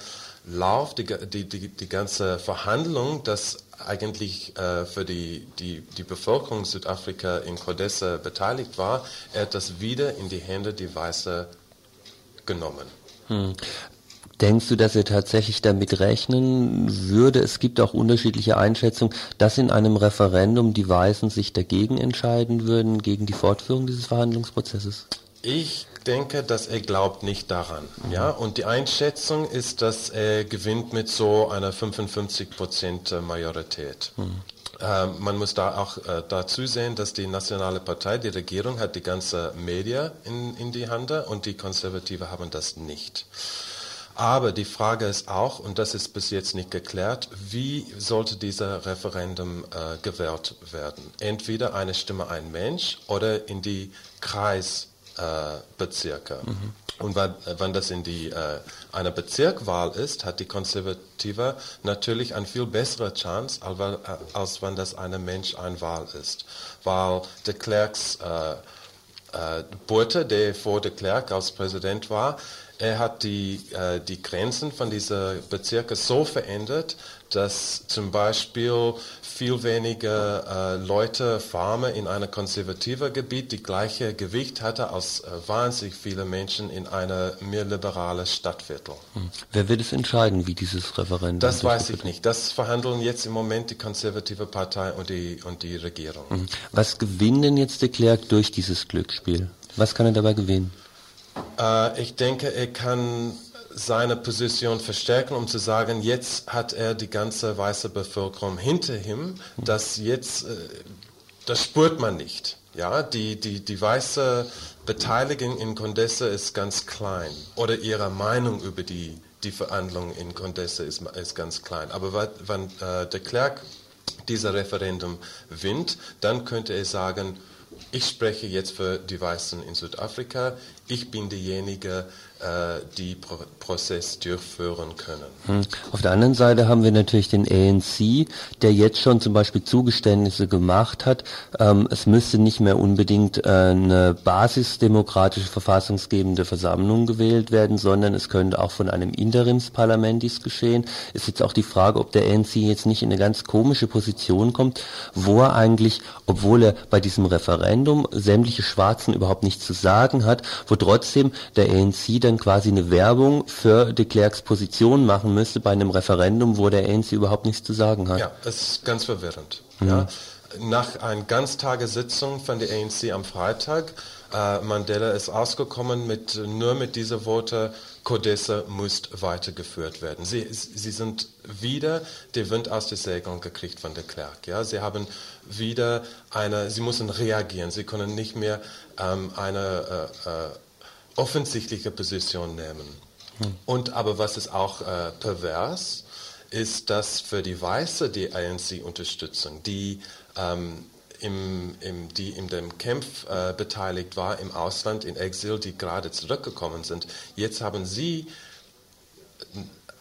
Lauf, die, die, die, die ganze Verhandlung, das eigentlich äh, für die, die, die Bevölkerung Südafrika in Kodessa beteiligt war, er hat das wieder in die Hände die Weiße genommen. Hm. Denkst du, dass er tatsächlich damit rechnen würde? Es gibt auch unterschiedliche Einschätzungen, dass in einem Referendum die Weißen sich dagegen entscheiden würden, gegen die Fortführung dieses Verhandlungsprozesses. Ich denke, dass er glaubt nicht daran. Mhm. Ja? Und die Einschätzung ist, dass er gewinnt mit so einer 55% Majorität. Mhm. Äh, man muss da auch äh, dazu sehen, dass die Nationale Partei, die Regierung, hat die ganze Media in, in die Hand und die Konservative haben das nicht. Aber die Frage ist auch, und das ist bis jetzt nicht geklärt, wie sollte dieser Referendum äh, gewählt werden? Entweder eine Stimme ein Mensch oder in die Kreisbezirke. Äh, mhm. Und wenn, wenn, das in die äh, eine Bezirkwahl ist, hat die Konservative natürlich eine viel bessere Chance, als, äh, als wenn das eine Mensch ein Wahl ist. Weil de Klerks äh, äh, Burte, der vor de Klerk als Präsident war, er hat die, äh, die Grenzen von diesen Bezirken so verändert, dass zum Beispiel viel weniger äh, Leute, Farmer in einem konservativen Gebiet die gleiche Gewicht hatte als äh, wahnsinnig viele Menschen in einer mehr liberalen Stadtviertel. Hm. Wer wird es entscheiden, wie dieses Referendum? Das weiß ich nicht. Das verhandeln jetzt im Moment die konservative Partei und die, und die Regierung. Hm. Was gewinnt denn jetzt de Klerk durch dieses Glücksspiel? Was kann er dabei gewinnen? Äh, ich denke, er kann seine Position verstärken, um zu sagen, jetzt hat er die ganze weiße Bevölkerung hinter ihm, dass jetzt, äh, das spürt man nicht. Ja, die, die, die weiße Beteiligung in Condessa ist ganz klein oder ihre Meinung über die, die Verhandlungen in Condessa ist, ist ganz klein. Aber wenn äh, de Klerk dieser Referendum winnt, dann könnte er sagen, ich spreche jetzt für die Weißen in Südafrika. Ich bin derjenige, äh, die Pro Prozess durchführen können. Hm. Auf der anderen Seite haben wir natürlich den ANC, der jetzt schon zum Beispiel Zugeständnisse gemacht hat. Ähm, es müsste nicht mehr unbedingt äh, eine basisdemokratische verfassungsgebende Versammlung gewählt werden, sondern es könnte auch von einem Interimsparlament dies geschehen. Ist jetzt auch die Frage, ob der ANC jetzt nicht in eine ganz komische Position kommt, wo er eigentlich, obwohl er bei diesem Referendum sämtliche Schwarzen überhaupt nichts zu sagen hat, wo trotzdem der ANC dann quasi eine Werbung für de Klerks Position machen müsste bei einem Referendum, wo der ANC überhaupt nichts zu sagen hat. Ja, das ist ganz verwirrend. Mhm. Ja. Nach einer Ganztagessitzung von der ANC am Freitag, äh, Mandela ist ausgekommen mit, nur mit dieser Worte, Codessa muss weitergeführt werden. Sie, sie sind wieder den Wind aus der Segeln gekriegt von de Klerk. Ja? Sie haben wieder eine, sie müssen reagieren. Sie können nicht mehr ähm, eine äh, äh, offensichtliche Position nehmen. Und aber was ist auch äh, pervers, ist, dass für die Weiße die ANC-Unterstützung, die ähm, im, im, die in dem Kampf äh, beteiligt war im Ausland, in Exil, die gerade zurückgekommen sind, jetzt haben sie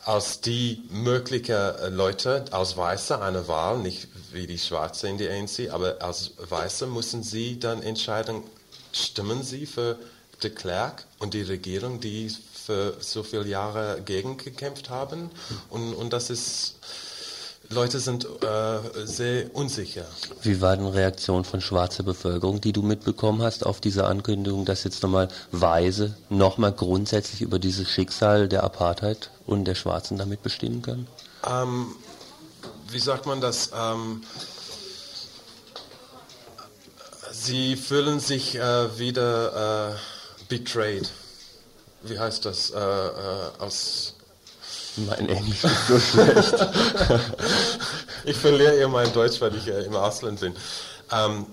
als die möglichen äh, Leute, als Weiße eine Wahl, nicht wie die Schwarze in die ANC, aber als Weiße müssen sie dann entscheiden, stimmen sie für de Klerk und die Regierung, die für so viele Jahre gegen gekämpft haben. Und, und das ist, Leute sind äh, sehr unsicher. Wie war denn Reaktion von schwarzer Bevölkerung, die du mitbekommen hast auf diese Ankündigung, dass jetzt nochmal Weise nochmal grundsätzlich über dieses Schicksal der Apartheid und der Schwarzen damit bestimmen können? Ähm, wie sagt man das? Ähm, sie fühlen sich äh, wieder äh, betrayed. Wie heißt das äh, äh, aus mein Englisch ist so schlecht. [LAUGHS] ich verliere eher mein Deutsch, weil ich äh, im Ausland bin. Ähm,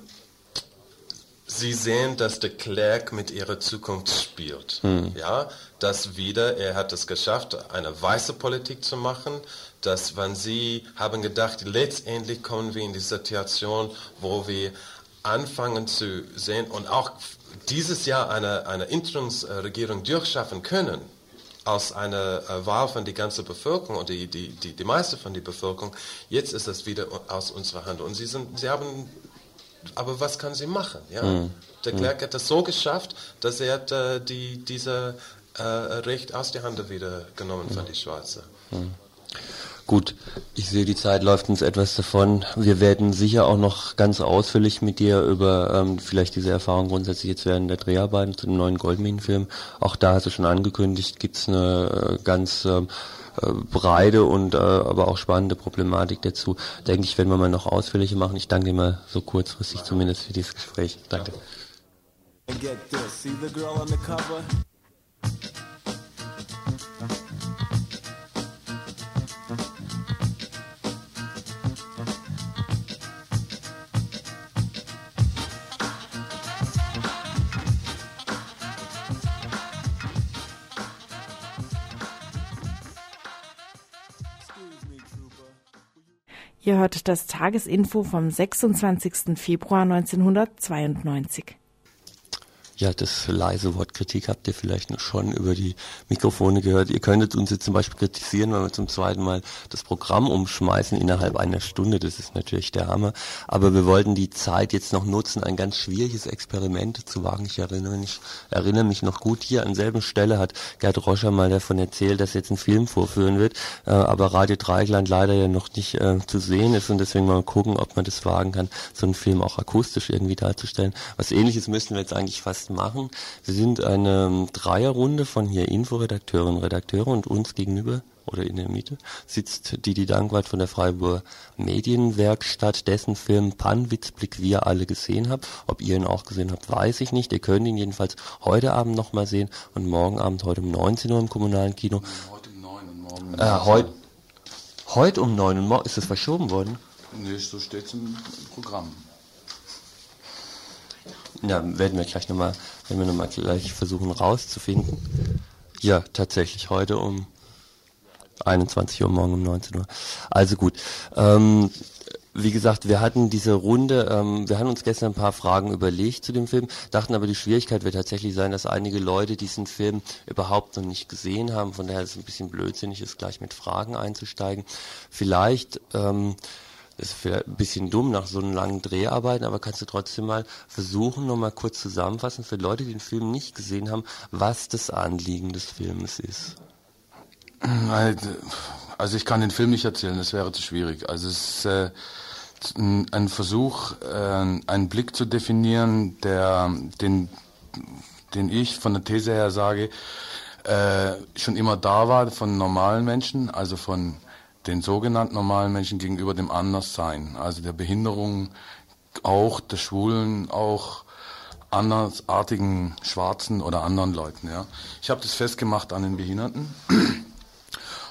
Sie sehen, dass der Klerk mit ihrer Zukunft spielt. Hm. Ja, dass wieder, er hat es geschafft, eine weiße Politik zu machen, dass wenn Sie haben gedacht, letztendlich kommen wir in die Situation, wo wir anfangen zu sehen und auch dieses Jahr eine, eine Interimsregierung durchschaffen können, aus einer äh, Wahl von der ganzen Bevölkerung und die, die, die, die meiste von der Bevölkerung, jetzt ist das wieder aus unserer Hand. Und sie, sind, sie haben, aber was kann sie machen? Ja? Mhm. Der Klerk hat das so geschafft, dass er äh, die, diese äh, Recht aus der Hand wieder genommen von den Schweizer. Hm. Gut, ich sehe, die Zeit läuft uns etwas davon. Wir werden sicher auch noch ganz ausführlich mit dir über ähm, vielleicht diese Erfahrung grundsätzlich jetzt während der Dreharbeiten zu dem neuen Goldminenfilm. Auch da hast du schon angekündigt, gibt es eine äh, ganz ähm, äh, breite und äh, aber auch spannende Problematik dazu. Denke ich, werden wir mal noch ausführlicher machen. Ich danke dir mal so kurzfristig zumindest für dieses Gespräch. Danke. Ihr hört das Tagesinfo vom 26. Februar 1992. Ja, das leise Wort Kritik habt ihr vielleicht schon über die Mikrofone gehört. Ihr könntet uns jetzt zum Beispiel kritisieren, wenn wir zum zweiten Mal das Programm umschmeißen innerhalb einer Stunde. Das ist natürlich der Hammer. Aber wir wollten die Zeit jetzt noch nutzen, ein ganz schwieriges Experiment zu wagen. Ich erinnere mich, erinnere mich noch gut, hier an selben Stelle hat Gerd Roscher mal davon erzählt, dass jetzt ein Film vorführen wird, äh, aber Radio Dreigland leider ja noch nicht äh, zu sehen ist und deswegen mal gucken, ob man das wagen kann, so einen Film auch akustisch irgendwie darzustellen. Was ähnliches müssten wir jetzt eigentlich fast machen. Wir sind eine Dreierrunde von hier Inforedakteurin, Redakteure und uns gegenüber oder in der Mitte sitzt Didi Dankwart von der Freiburger Medienwerkstatt, dessen Film Panwitzblick wir alle gesehen haben. Ob ihr ihn auch gesehen habt, weiß ich nicht. Ihr könnt ihn jedenfalls heute Abend nochmal sehen und morgen Abend heute um 19 Uhr im kommunalen Kino. Heute um 9 und morgen um äh, heute, heute um 9 und morgen ist das verschoben worden? Nee, so steht es im Programm. Ja, werden wir gleich nochmal, werden wir nochmal gleich versuchen rauszufinden. Ja, tatsächlich heute um 21 Uhr, morgen um 19 Uhr. Also gut. Ähm, wie gesagt, wir hatten diese Runde, ähm, wir haben uns gestern ein paar Fragen überlegt zu dem Film, dachten aber, die Schwierigkeit wird tatsächlich sein, dass einige Leute diesen Film überhaupt noch nicht gesehen haben. Von daher ist es ein bisschen blödsinnig, ist gleich mit Fragen einzusteigen. Vielleicht ähm, ist vielleicht ein bisschen dumm nach so einem langen Dreharbeiten, aber kannst du trotzdem mal versuchen, nochmal kurz zusammenfassen für Leute, die den Film nicht gesehen haben, was das Anliegen des Filmes ist? Also ich kann den Film nicht erzählen, das wäre zu schwierig. Also es ist äh, ein Versuch, äh, einen Blick zu definieren, der den, den ich von der These her sage, äh, schon immer da war von normalen Menschen, also von den sogenannten normalen Menschen gegenüber dem Anderssein, also der Behinderung, auch der Schwulen, auch andersartigen Schwarzen oder anderen Leuten. Ja. Ich habe das festgemacht an den Behinderten, [CLEARS THROAT]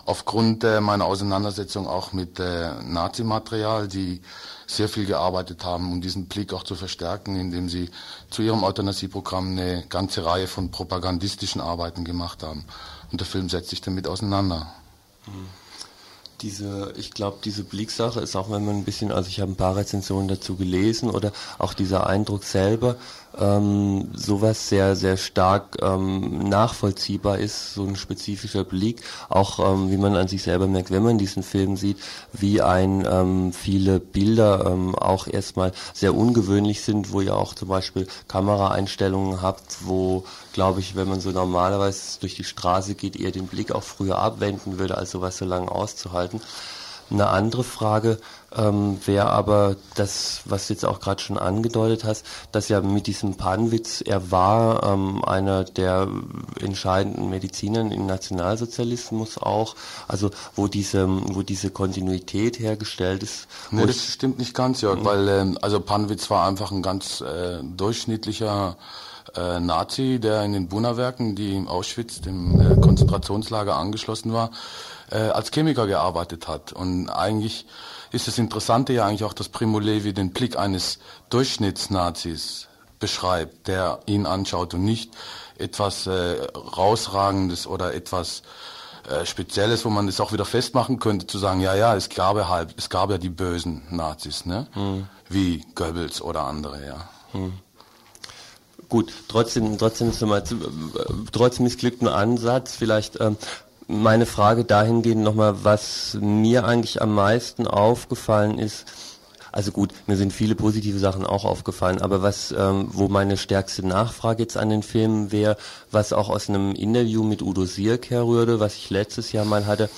aufgrund äh, meiner Auseinandersetzung auch mit äh, Nazi-Material, die sehr viel gearbeitet haben, um diesen Blick auch zu verstärken, indem sie zu ihrem Euthanasieprogramm eine ganze Reihe von propagandistischen Arbeiten gemacht haben. Und der Film setzt sich damit auseinander. Mhm diese, ich glaube, diese Blicksache ist auch, wenn man ein bisschen, also ich habe ein paar Rezensionen dazu gelesen oder auch dieser Eindruck selber, ähm, sowas sehr, sehr stark ähm, nachvollziehbar ist, so ein spezifischer Blick, auch ähm, wie man an sich selber merkt, wenn man diesen Film sieht, wie ein ähm, viele Bilder ähm, auch erstmal sehr ungewöhnlich sind, wo ihr auch zum Beispiel Kameraeinstellungen habt, wo, glaube ich, wenn man so normalerweise durch die Straße geht, eher den Blick auch früher abwenden würde, als sowas so lange auszuhalten. Eine andere Frage ähm, wäre aber das, was du jetzt auch gerade schon angedeutet hast, dass ja mit diesem Panwitz, er war ähm, einer der entscheidenden Mediziner im Nationalsozialismus auch, also wo diese, wo diese Kontinuität hergestellt ist. Nee, das stimmt nicht ganz, Jörg, mhm. weil ähm, also Panwitz war einfach ein ganz äh, durchschnittlicher äh, Nazi, der in den Buna-Werken, die im Auschwitz, dem äh, Konzentrationslager angeschlossen war, äh, als Chemiker gearbeitet hat. Und eigentlich ist das Interessante ja eigentlich auch, dass Primo Levi den Blick eines Durchschnittsnazis beschreibt, der ihn anschaut und nicht etwas äh, rausragendes oder etwas äh, Spezielles, wo man das auch wieder festmachen könnte, zu sagen, ja, ja, es gab ja halt, es gab ja die bösen Nazis, ne? Hm. Wie Goebbels oder andere, ja. Hm. Gut, trotzdem, trotzdem ist mal, trotz missglückten Ansatz, vielleicht ähm, meine Frage dahingehend nochmal, was mir eigentlich am meisten aufgefallen ist, Also gut, mir sind viele positive Sachen auch aufgefallen, aber was, ähm, wo meine stärkste Nachfrage jetzt an den Film wäre, was auch aus einem Interview mit Udo Sierk herrührte, was ich letztes Jahr mal hatte,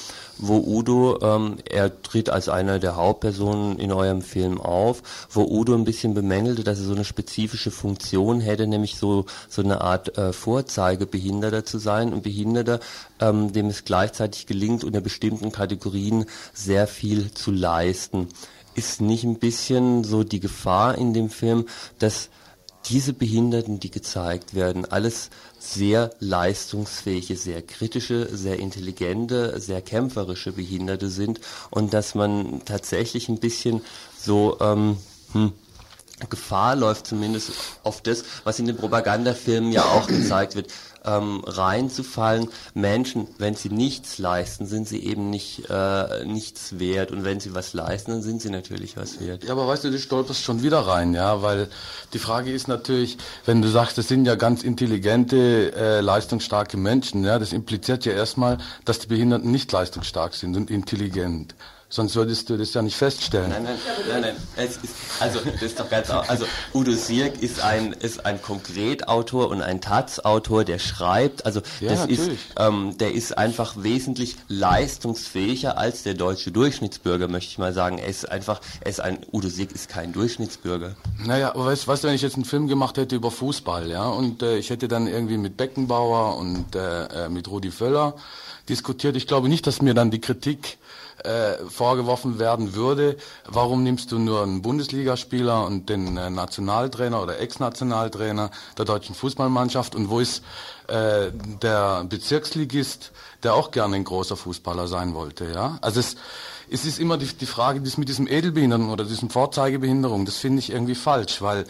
wo Udo, ähm, er tritt als einer der Hauptpersonen in eurem Film auf, wo Udo ein bisschen bemängelte, dass er so eine spezifische Funktion hätte, nämlich so, so eine Art äh, Vorzeigebehinderter zu sein, ein Behinderter, ähm, dem es gleichzeitig gelingt, unter bestimmten Kategorien sehr viel zu leisten. Ist nicht ein bisschen so die Gefahr in dem Film, dass diese Behinderten, die gezeigt werden, alles sehr leistungsfähige, sehr kritische, sehr intelligente, sehr kämpferische Behinderte sind und dass man tatsächlich ein bisschen so ähm, hm, Gefahr läuft zumindest auf das, was in den Propagandafilmen ja auch gezeigt wird, ähm, reinzufallen. Menschen, wenn sie nichts leisten, sind sie eben nicht äh, nichts wert und wenn sie was leisten, dann sind sie natürlich was wert. Ja, aber weißt du, du stolperst schon wieder rein, ja, weil die Frage ist natürlich, wenn du sagst, das sind ja ganz intelligente, äh, leistungsstarke Menschen, ja, das impliziert ja erstmal, dass die Behinderten nicht leistungsstark sind und intelligent. Sonst würdest du das ja nicht feststellen. Nein, nein, nein, nein. Es ist, also, das ist doch ganz, also, Udo Sirk ist ein, ist ein Konkretautor und ein Taz-Autor, der schreibt, also, ja, das natürlich. ist, ähm, der ist einfach wesentlich leistungsfähiger als der deutsche Durchschnittsbürger, möchte ich mal sagen. Er ist einfach, er ist ein, Udo Sirk ist kein Durchschnittsbürger. Naja, aber weißt, weißt du, wenn ich jetzt einen Film gemacht hätte über Fußball, ja, und äh, ich hätte dann irgendwie mit Beckenbauer und äh, äh mit Rudi Völler diskutiert, ich glaube nicht, dass mir dann die Kritik äh, vorgeworfen werden würde, warum nimmst du nur einen Bundesligaspieler und den äh, Nationaltrainer oder Ex-Nationaltrainer der deutschen Fußballmannschaft und wo ist äh, der Bezirksligist, der auch gerne ein großer Fußballer sein wollte, ja? Also es, es ist immer die, die Frage, das mit diesem Edelbehinderung oder diesem Vorzeigebehinderung, das finde ich irgendwie falsch, weil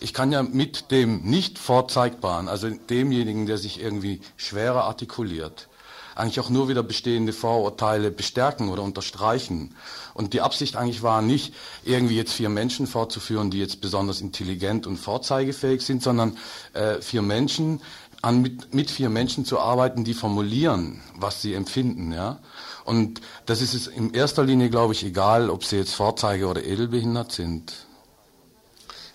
ich kann ja mit dem nicht vorzeigbaren, also demjenigen, der sich irgendwie schwerer artikuliert, eigentlich auch nur wieder bestehende Vorurteile bestärken oder unterstreichen. Und die Absicht eigentlich war nicht, irgendwie jetzt vier Menschen vorzuführen, die jetzt besonders intelligent und vorzeigefähig sind, sondern äh, vier Menschen, an, mit, mit vier Menschen zu arbeiten, die formulieren, was sie empfinden. Ja? Und das ist es in erster Linie, glaube ich, egal, ob sie jetzt Vorzeige- oder edelbehindert sind.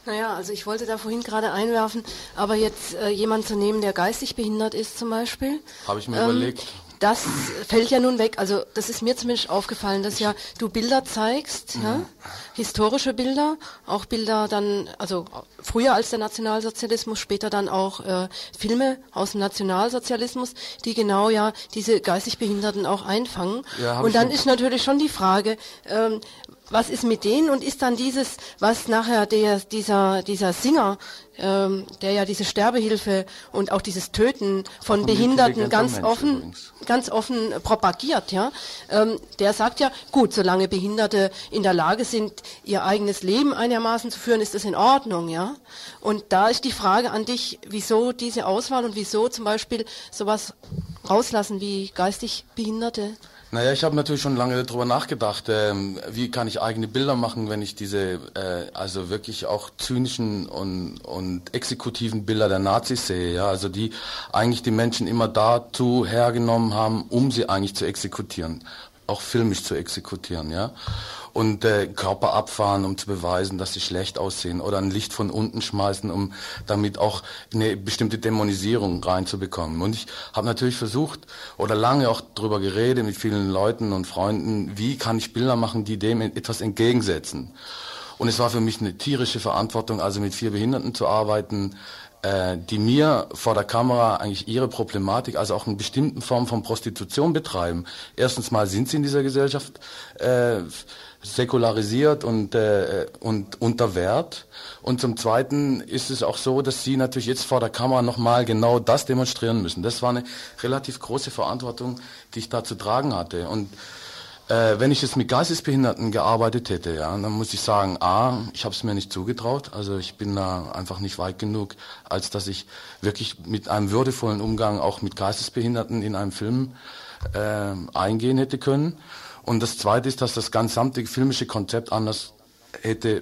Naja, also ich wollte da vorhin gerade einwerfen, aber jetzt äh, jemand zu nehmen, der geistig behindert ist zum Beispiel. Habe ich mir ähm, überlegt das fällt ja nun weg. Also das ist mir zumindest aufgefallen, dass ja du Bilder zeigst, mhm. ja, historische Bilder, auch Bilder dann, also früher als der Nationalsozialismus, später dann auch äh, Filme aus dem Nationalsozialismus, die genau ja diese geistig Behinderten auch einfangen. Ja, und dann ist natürlich schon die Frage, ähm, was ist mit denen und ist dann dieses, was nachher der, dieser, dieser Singer, ähm, der ja diese Sterbehilfe und auch dieses Töten von, von Behinderten ganz offen, übrigens. ganz offen propagiert, ja, ähm, der sagt ja, gut, solange Behinderte in der Lage sind, ihr eigenes Leben einigermaßen zu führen, ist das in Ordnung, ja. Und da ist die Frage an dich, wieso diese Auswahl und wieso zum Beispiel sowas rauslassen wie geistig Behinderte? Naja, ich habe natürlich schon lange darüber nachgedacht, ähm, wie kann ich eigene Bilder machen, wenn ich diese, äh, also wirklich auch zynischen und, und exekutiven Bilder der Nazis sehe, ja, also die eigentlich die Menschen immer dazu hergenommen haben, um sie eigentlich zu exekutieren, auch filmisch zu exekutieren, ja und äh, Körper abfahren, um zu beweisen, dass sie schlecht aussehen oder ein Licht von unten schmeißen, um damit auch eine bestimmte Dämonisierung reinzubekommen. Und ich habe natürlich versucht oder lange auch darüber geredet mit vielen Leuten und Freunden, wie kann ich Bilder machen, die dem etwas entgegensetzen. Und es war für mich eine tierische Verantwortung, also mit vier Behinderten zu arbeiten, äh, die mir vor der Kamera eigentlich ihre Problematik, also auch eine bestimmte Form von Prostitution betreiben. Erstens mal sind sie in dieser Gesellschaft äh, säkularisiert und, äh, und unter Wert. Und zum Zweiten ist es auch so, dass Sie natürlich jetzt vor der Kamera nochmal genau das demonstrieren müssen. Das war eine relativ große Verantwortung, die ich da zu tragen hatte. Und äh, wenn ich jetzt mit Geistesbehinderten gearbeitet hätte, ja, dann muss ich sagen, a, ich habe es mir nicht zugetraut. Also ich bin da einfach nicht weit genug, als dass ich wirklich mit einem würdevollen Umgang auch mit Geistesbehinderten in einem Film äh, eingehen hätte können. Und das Zweite ist, dass das gesamte filmische Konzept anders hätte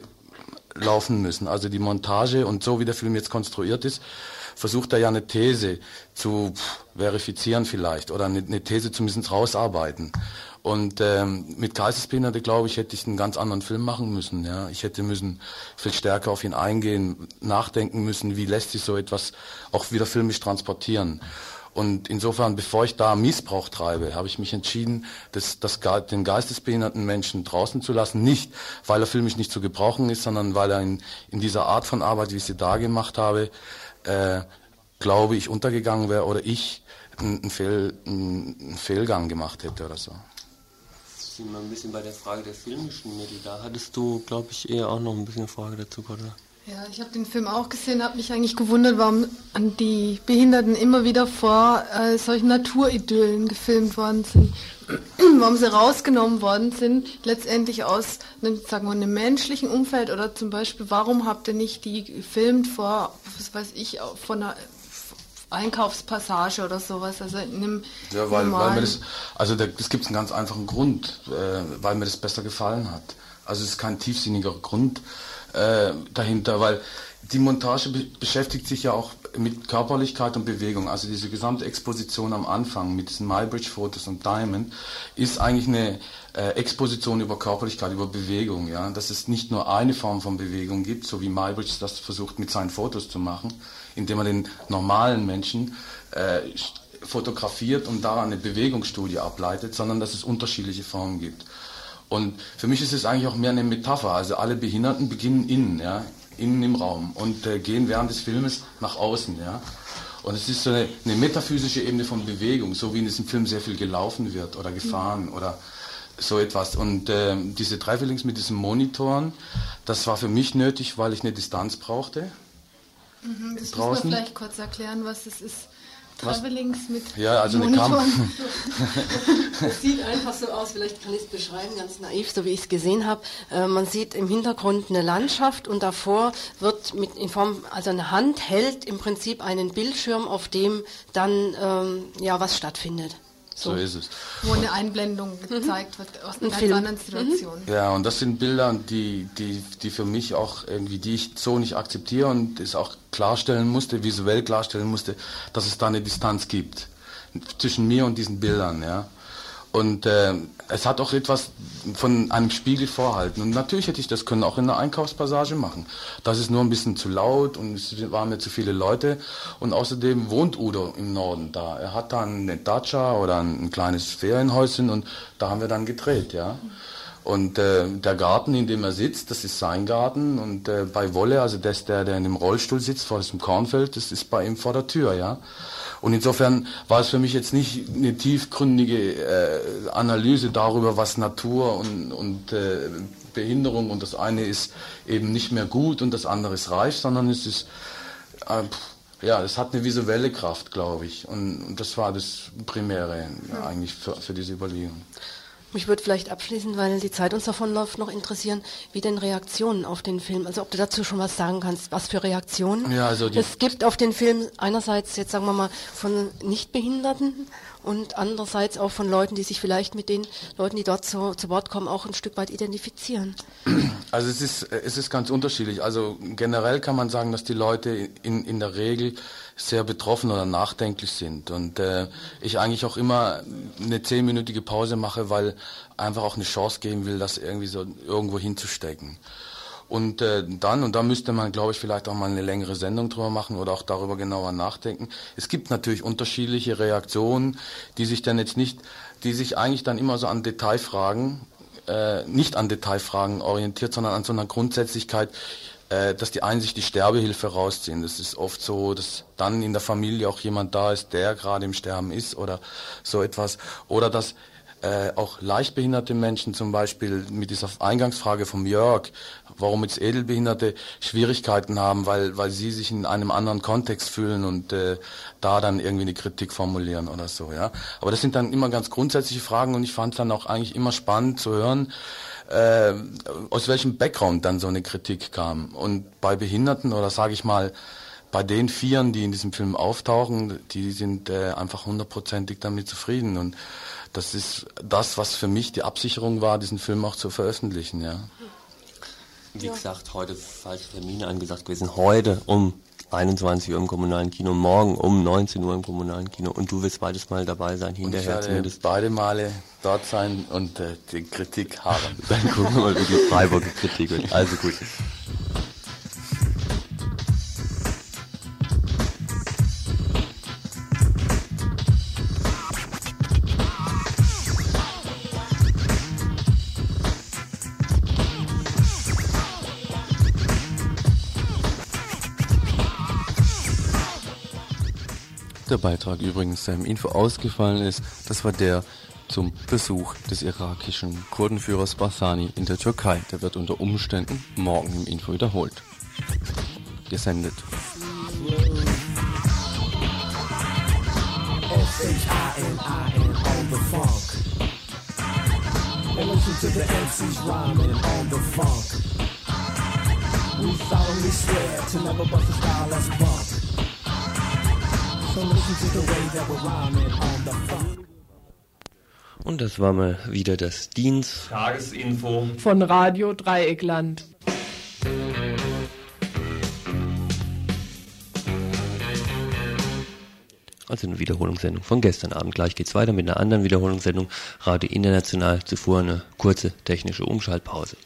laufen müssen. Also die Montage und so wie der Film jetzt konstruiert ist, versucht er ja eine These zu verifizieren vielleicht oder eine, These zumindest rausarbeiten. Und ähm, mit Geistesbehinderte, glaube ich, hätte ich einen ganz anderen Film machen müssen. Ja, ich hätte müssen viel stärker auf ihn eingehen, nachdenken müssen, wie lässt sich so etwas auch wieder filmisch transportieren. Und insofern, bevor ich da Missbrauch treibe, habe ich mich entschieden, das, das, den geistesbehinderten Menschen draußen zu lassen. Nicht, weil er filmisch nicht zu gebrauchen ist, sondern weil er in, in dieser Art von Arbeit, wie ich sie da gemacht habe, äh, glaube ich, untergegangen wäre oder ich einen, Fehl, einen Fehlgang gemacht hätte oder so sind wir ein bisschen bei der Frage der filmischen Mittel. Da hattest du, glaube ich, eher auch noch ein bisschen eine Frage dazu, oder? Ja, ich habe den Film auch gesehen, habe mich eigentlich gewundert, warum die Behinderten immer wieder vor äh, solchen Naturidyllen gefilmt worden sind, [CLEARS THROAT] warum sie rausgenommen worden sind, letztendlich aus einem, sagen wir, einem menschlichen Umfeld oder zum Beispiel, warum habt ihr nicht die gefilmt vor, was weiß ich, von einer Einkaufspassage oder sowas, also in einem Ja, weil, weil mir das, also es gibt einen ganz einfachen Grund, äh, weil mir das besser gefallen hat. Also es ist kein tiefsinniger Grund äh, dahinter, weil die Montage be beschäftigt sich ja auch mit Körperlichkeit und Bewegung. Also diese gesamte Exposition am Anfang mit diesen Mybridge-Fotos und Diamond ist eigentlich eine äh, Exposition über Körperlichkeit, über Bewegung. Ja? Dass es nicht nur eine Form von Bewegung gibt, so wie Mybridge das versucht mit seinen Fotos zu machen, indem er den normalen Menschen äh, fotografiert und daran eine Bewegungsstudie ableitet, sondern dass es unterschiedliche Formen gibt. Und für mich ist es eigentlich auch mehr eine Metapher. Also alle Behinderten beginnen innen, ja, innen im Raum und äh, gehen während des Filmes nach außen, ja. Und es ist so eine, eine, metaphysische Ebene von Bewegung, so wie in diesem Film sehr viel gelaufen wird oder gefahren oder so etwas. Und äh, diese Travelings mit diesen Monitoren, das war für mich nötig, weil ich eine Distanz brauchte. Mhm, das draußen. muss man vielleicht kurz erklären, was das ist. Travelings mit Ja, also eine Kamera. Es [LAUGHS] sieht einfach so aus, vielleicht kann ich es beschreiben, ganz naiv, so wie ich es gesehen habe. Äh, man sieht im Hintergrund eine Landschaft und davor wird mit in Form, also eine Hand hält im Prinzip einen Bildschirm, auf dem dann ähm, ja was stattfindet. So. so, ist es. Wo eine Einblendung mhm. gezeigt wird aus einer ganz anderen Situation. Mhm. Ja, und das sind Bilder, die, die, die für mich auch irgendwie, die ich so nicht akzeptiere und es auch klarstellen musste, visuell klarstellen musste, dass es da eine Distanz gibt zwischen mir und diesen Bildern, ja. Und äh, es hat auch etwas von einem Spiegel vorhalten. Und natürlich hätte ich das können auch in einer Einkaufspassage machen. Das ist nur ein bisschen zu laut und es waren mir zu viele Leute. Und außerdem wohnt Udo im Norden da. Er hat da eine Dacia oder ein, ein kleines Ferienhäuschen und da haben wir dann gedreht, ja. Und äh, der Garten, in dem er sitzt, das ist sein Garten. Und äh, bei Wolle, also das, der, der in dem Rollstuhl sitzt vor diesem Kornfeld, das ist bei ihm vor der Tür, ja. Und insofern war es für mich jetzt nicht eine tiefgründige äh, Analyse darüber, was Natur und, und äh, Behinderung und das eine ist eben nicht mehr gut und das andere ist reich, sondern es ist, äh, ja, es hat eine visuelle Kraft, glaube ich. Und, und, das war das Primäre ja. eigentlich für, für diese Überlegung. Mich würde vielleicht abschließend, weil die Zeit uns davonläuft, noch interessieren, wie denn Reaktionen auf den Film, also ob du dazu schon was sagen kannst, was für Reaktionen ja, also es gibt auf den Film einerseits jetzt sagen wir mal von Nichtbehinderten und andererseits auch von Leuten, die sich vielleicht mit den Leuten, die dort zu, zu Wort kommen, auch ein Stück weit identifizieren. Also es ist, es ist ganz unterschiedlich. Also generell kann man sagen, dass die Leute in, in der Regel sehr betroffen oder nachdenklich sind. Und äh, ich eigentlich auch immer eine zehnminütige Pause mache, weil einfach auch eine Chance geben will, das irgendwie so irgendwo hinzustecken. Und äh, dann, und da müsste man, glaube ich, vielleicht auch mal eine längere Sendung drüber machen oder auch darüber genauer nachdenken. Es gibt natürlich unterschiedliche Reaktionen, die sich dann jetzt nicht, die sich eigentlich dann immer so an Detailfragen, äh, nicht an Detailfragen orientiert, sondern an so einer Grundsätzlichkeit, äh, dass die einen sich die Sterbehilfe rausziehen. Das ist oft so, dass dann in der Familie auch jemand da ist, der gerade im Sterben ist oder so etwas. Oder dass äh, auch leichtbehinderte Menschen zum Beispiel mit dieser Eingangsfrage vom Jörg, warum jetzt Edelbehinderte Schwierigkeiten haben, weil, weil sie sich in einem anderen Kontext fühlen und äh, da dann irgendwie eine Kritik formulieren oder so. Ja. Aber das sind dann immer ganz grundsätzliche Fragen und ich fand es dann auch eigentlich immer spannend zu hören, äh, aus welchem Background dann so eine Kritik kam. Und bei Behinderten oder sage ich mal, bei den Vieren, die in diesem Film auftauchen, die sind äh, einfach hundertprozentig damit zufrieden. Und das ist das, was für mich die Absicherung war, diesen Film auch zu veröffentlichen. Ja. Wie ja. gesagt, heute falsche Termine angesagt gewesen. Heute um 21 Uhr im kommunalen Kino, morgen um 19 Uhr im kommunalen Kino und du wirst beides mal dabei sein, hinterher und zumindest. beide Male dort sein und äh, die Kritik haben. [LAUGHS] Dann gucken wir mal, wie die Freiburger Kritik wird. Also gut. Der Beitrag übrigens im Info ausgefallen ist, das war der zum Besuch des irakischen Kurdenführers Bassani in der Türkei. Der wird unter Umständen morgen im Info wiederholt. Gesendet. We solemnly swear to never bust a style that's bump. Und das war mal wieder das Dienst Tagesinfo von Radio Dreieckland. Also eine Wiederholungssendung von gestern Abend. Gleich geht's weiter mit einer anderen Wiederholungssendung. Radio International. Zuvor eine kurze technische Umschaltpause.